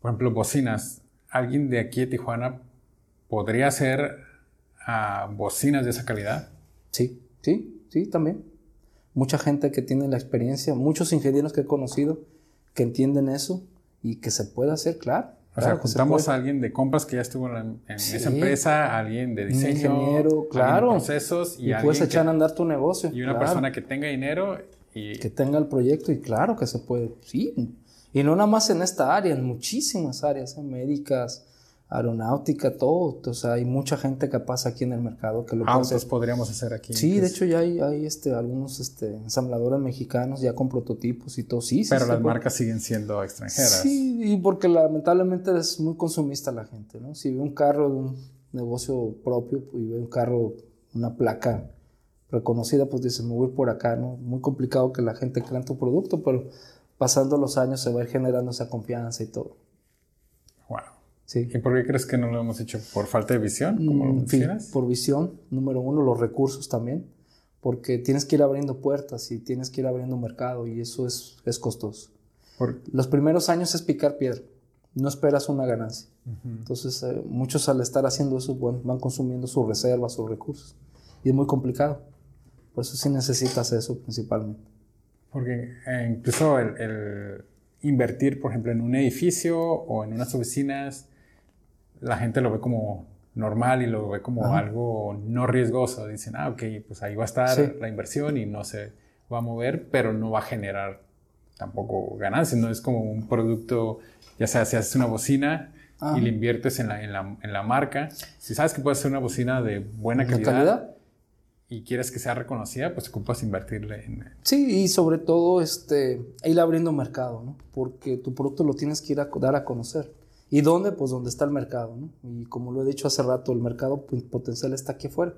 por ejemplo, bocinas alguien de aquí de Tijuana podría hacer uh, bocinas de esa calidad? Sí, sí, sí, también. Mucha gente que tiene la experiencia, muchos ingenieros que he conocido que entienden eso y que se puede hacer, claro. O claro, sea, juntamos a alguien de compras que ya estuvo en, en sí. esa empresa, alguien de diseño, ingeniero, claro. procesos y, y puedes echar que, a andar tu negocio. Y una claro. persona que tenga dinero y que tenga el proyecto y claro que se puede. Sí, y no nada más en esta área, en muchísimas áreas, en médicas, aeronáutica, todo. O sea, hay mucha gente que pasa aquí en el mercado que lo Autos puede hacer. podríamos hacer aquí. Sí, de hecho ya hay, hay este, algunos este, ensambladores mexicanos ya con prototipos y todo. Sí, sí Pero las marcas siguen siendo extranjeras. Sí, y porque lamentablemente es muy consumista la gente, ¿no? Si ve un carro de un negocio propio y ve un carro, una placa reconocida, pues dices, me voy por acá, ¿no? Muy complicado que la gente crea en tu producto, pero pasando los años se va a ir generando esa confianza y todo. Sí. ¿Y por qué crees que no lo hemos hecho? ¿Por falta de visión? Como lo mm, por visión, número uno, los recursos también, porque tienes que ir abriendo puertas y tienes que ir abriendo mercado y eso es, es costoso. Los primeros años es picar piedra, no esperas una ganancia. Entonces, eh, muchos al estar haciendo eso van consumiendo sus reservas, sus recursos. Y es muy complicado. Por eso sí necesitas eso principalmente. Porque eh, incluso el, invertir, por ejemplo, en un edificio o en unas oficinas, la gente lo ve como normal y lo ve como algo no riesgoso. Dicen, ah, ok, pues ahí va a estar la inversión y no se va a mover, pero no va a generar tampoco ganancias. No es como un producto, ya sea si haces una bocina y le inviertes en la, en, la, en la, marca, si sabes que puede ser una bocina de buena calidad, calidad? y quieres que sea reconocida, pues ocupas invertirle en... Sí, y sobre todo este, ir abriendo mercado, ¿no? Porque tu producto lo tienes que ir a dar a conocer. ¿Y dónde? Pues donde está el mercado, ¿no? Y como lo he dicho hace rato, el mercado potencial está aquí afuera.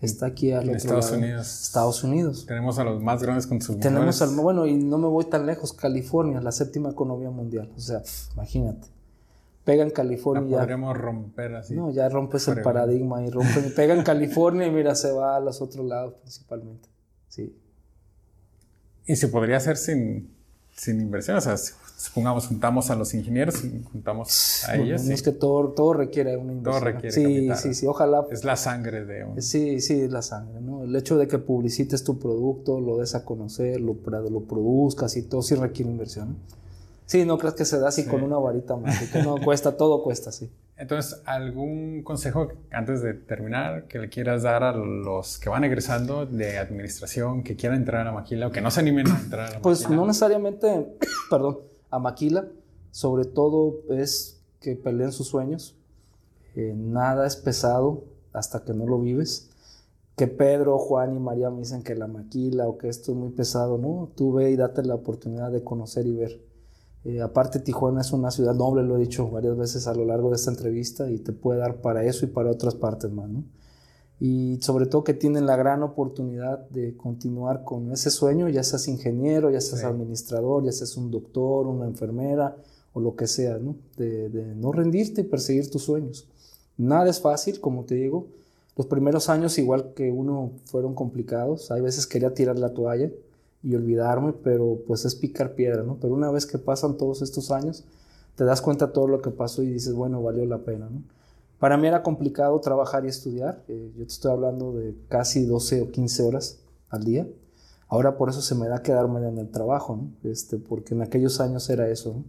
Está aquí al en Estados Unidos. Estados Unidos. Tenemos a los más grandes consumidores. Tenemos al, bueno, y no me voy tan lejos, California, la séptima economía mundial. O sea, imagínate pega en California. La podríamos romper así. No, ya rompes el paradigma y rompe, pega en California y mira, se va a los otros lados principalmente. Sí. Y se podría hacer sin, sin inversión, o sea, supongamos juntamos a los ingenieros, juntamos a ellos. Es que todo, todo requiere una inversión. Todo requiere Sí, sí, sí, ojalá. Es la sangre de un... Sí, sí, es la sangre, ¿no? El hecho de que publicites tu producto, lo des a conocer, lo, lo produzcas y todo sí requiere inversión. Sí, no creas que se da así con una varita mágica. No, cuesta, todo cuesta, sí. Entonces, ¿algún consejo antes de terminar que le quieras dar a los que van egresando de administración, que quieran entrar a la maquila o que no se animen a entrar a la pues maquila? Pues no necesariamente, [coughs] perdón, a maquila. Sobre todo es que peleen sus sueños. Eh, nada es pesado hasta que no lo vives. Que Pedro, Juan y María me dicen que la maquila o que esto es muy pesado. No, tú ve y date la oportunidad de conocer y ver eh, aparte, Tijuana es una ciudad noble, lo he dicho varias veces a lo largo de esta entrevista, y te puede dar para eso y para otras partes más, ¿no? Y sobre todo que tienen la gran oportunidad de continuar con ese sueño, ya seas ingeniero, ya seas administrador, ya seas un doctor, una enfermera o lo que sea, ¿no? De, de no rendirte y perseguir tus sueños. Nada es fácil, como te digo. Los primeros años, igual que uno, fueron complicados. Hay veces quería tirar la toalla y olvidarme, pero pues es picar piedra, ¿no? Pero una vez que pasan todos estos años, te das cuenta de todo lo que pasó y dices, bueno, valió la pena, ¿no? Para mí era complicado trabajar y estudiar. Eh, yo te estoy hablando de casi 12 o 15 horas al día. Ahora por eso se me da quedarme en el trabajo, ¿no? Este, porque en aquellos años era eso, ¿no?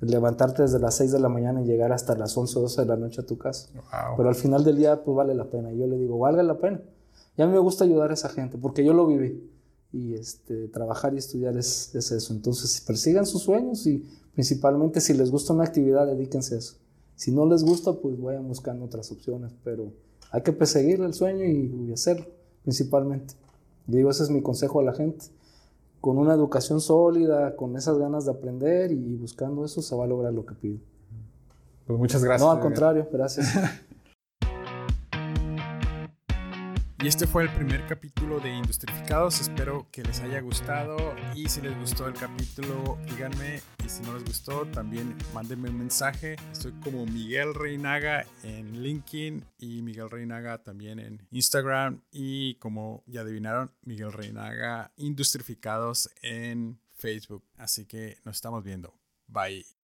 El levantarte desde las 6 de la mañana y llegar hasta las 11 o 12 de la noche a tu casa. Pero al final del día, pues vale la pena. Y yo le digo, valga la pena. Y a mí me gusta ayudar a esa gente, porque yo lo viví y este, trabajar y estudiar es, es, eso. Entonces, persigan sus sueños y principalmente si les gusta una actividad, dedíquense a eso. Si no les gusta, pues vayan buscando otras opciones, pero hay que perseguir el sueño y, hacerlo, principalmente. Y digo, ese es mi consejo a la gente. Con una educación sólida, con esas ganas de aprender y buscando eso, se va a lograr lo que pide. Pues muchas gracias. No, al contrario, gracias. [laughs] Y este fue el primer capítulo de Industrificados. Espero que les haya gustado. Y si les gustó el capítulo, díganme. Y si no les gustó, también mándenme un mensaje. Estoy como Miguel Reinaga en LinkedIn y Miguel Reinaga también en Instagram. Y como ya adivinaron, Miguel Reinaga Industrificados en Facebook. Así que nos estamos viendo. Bye.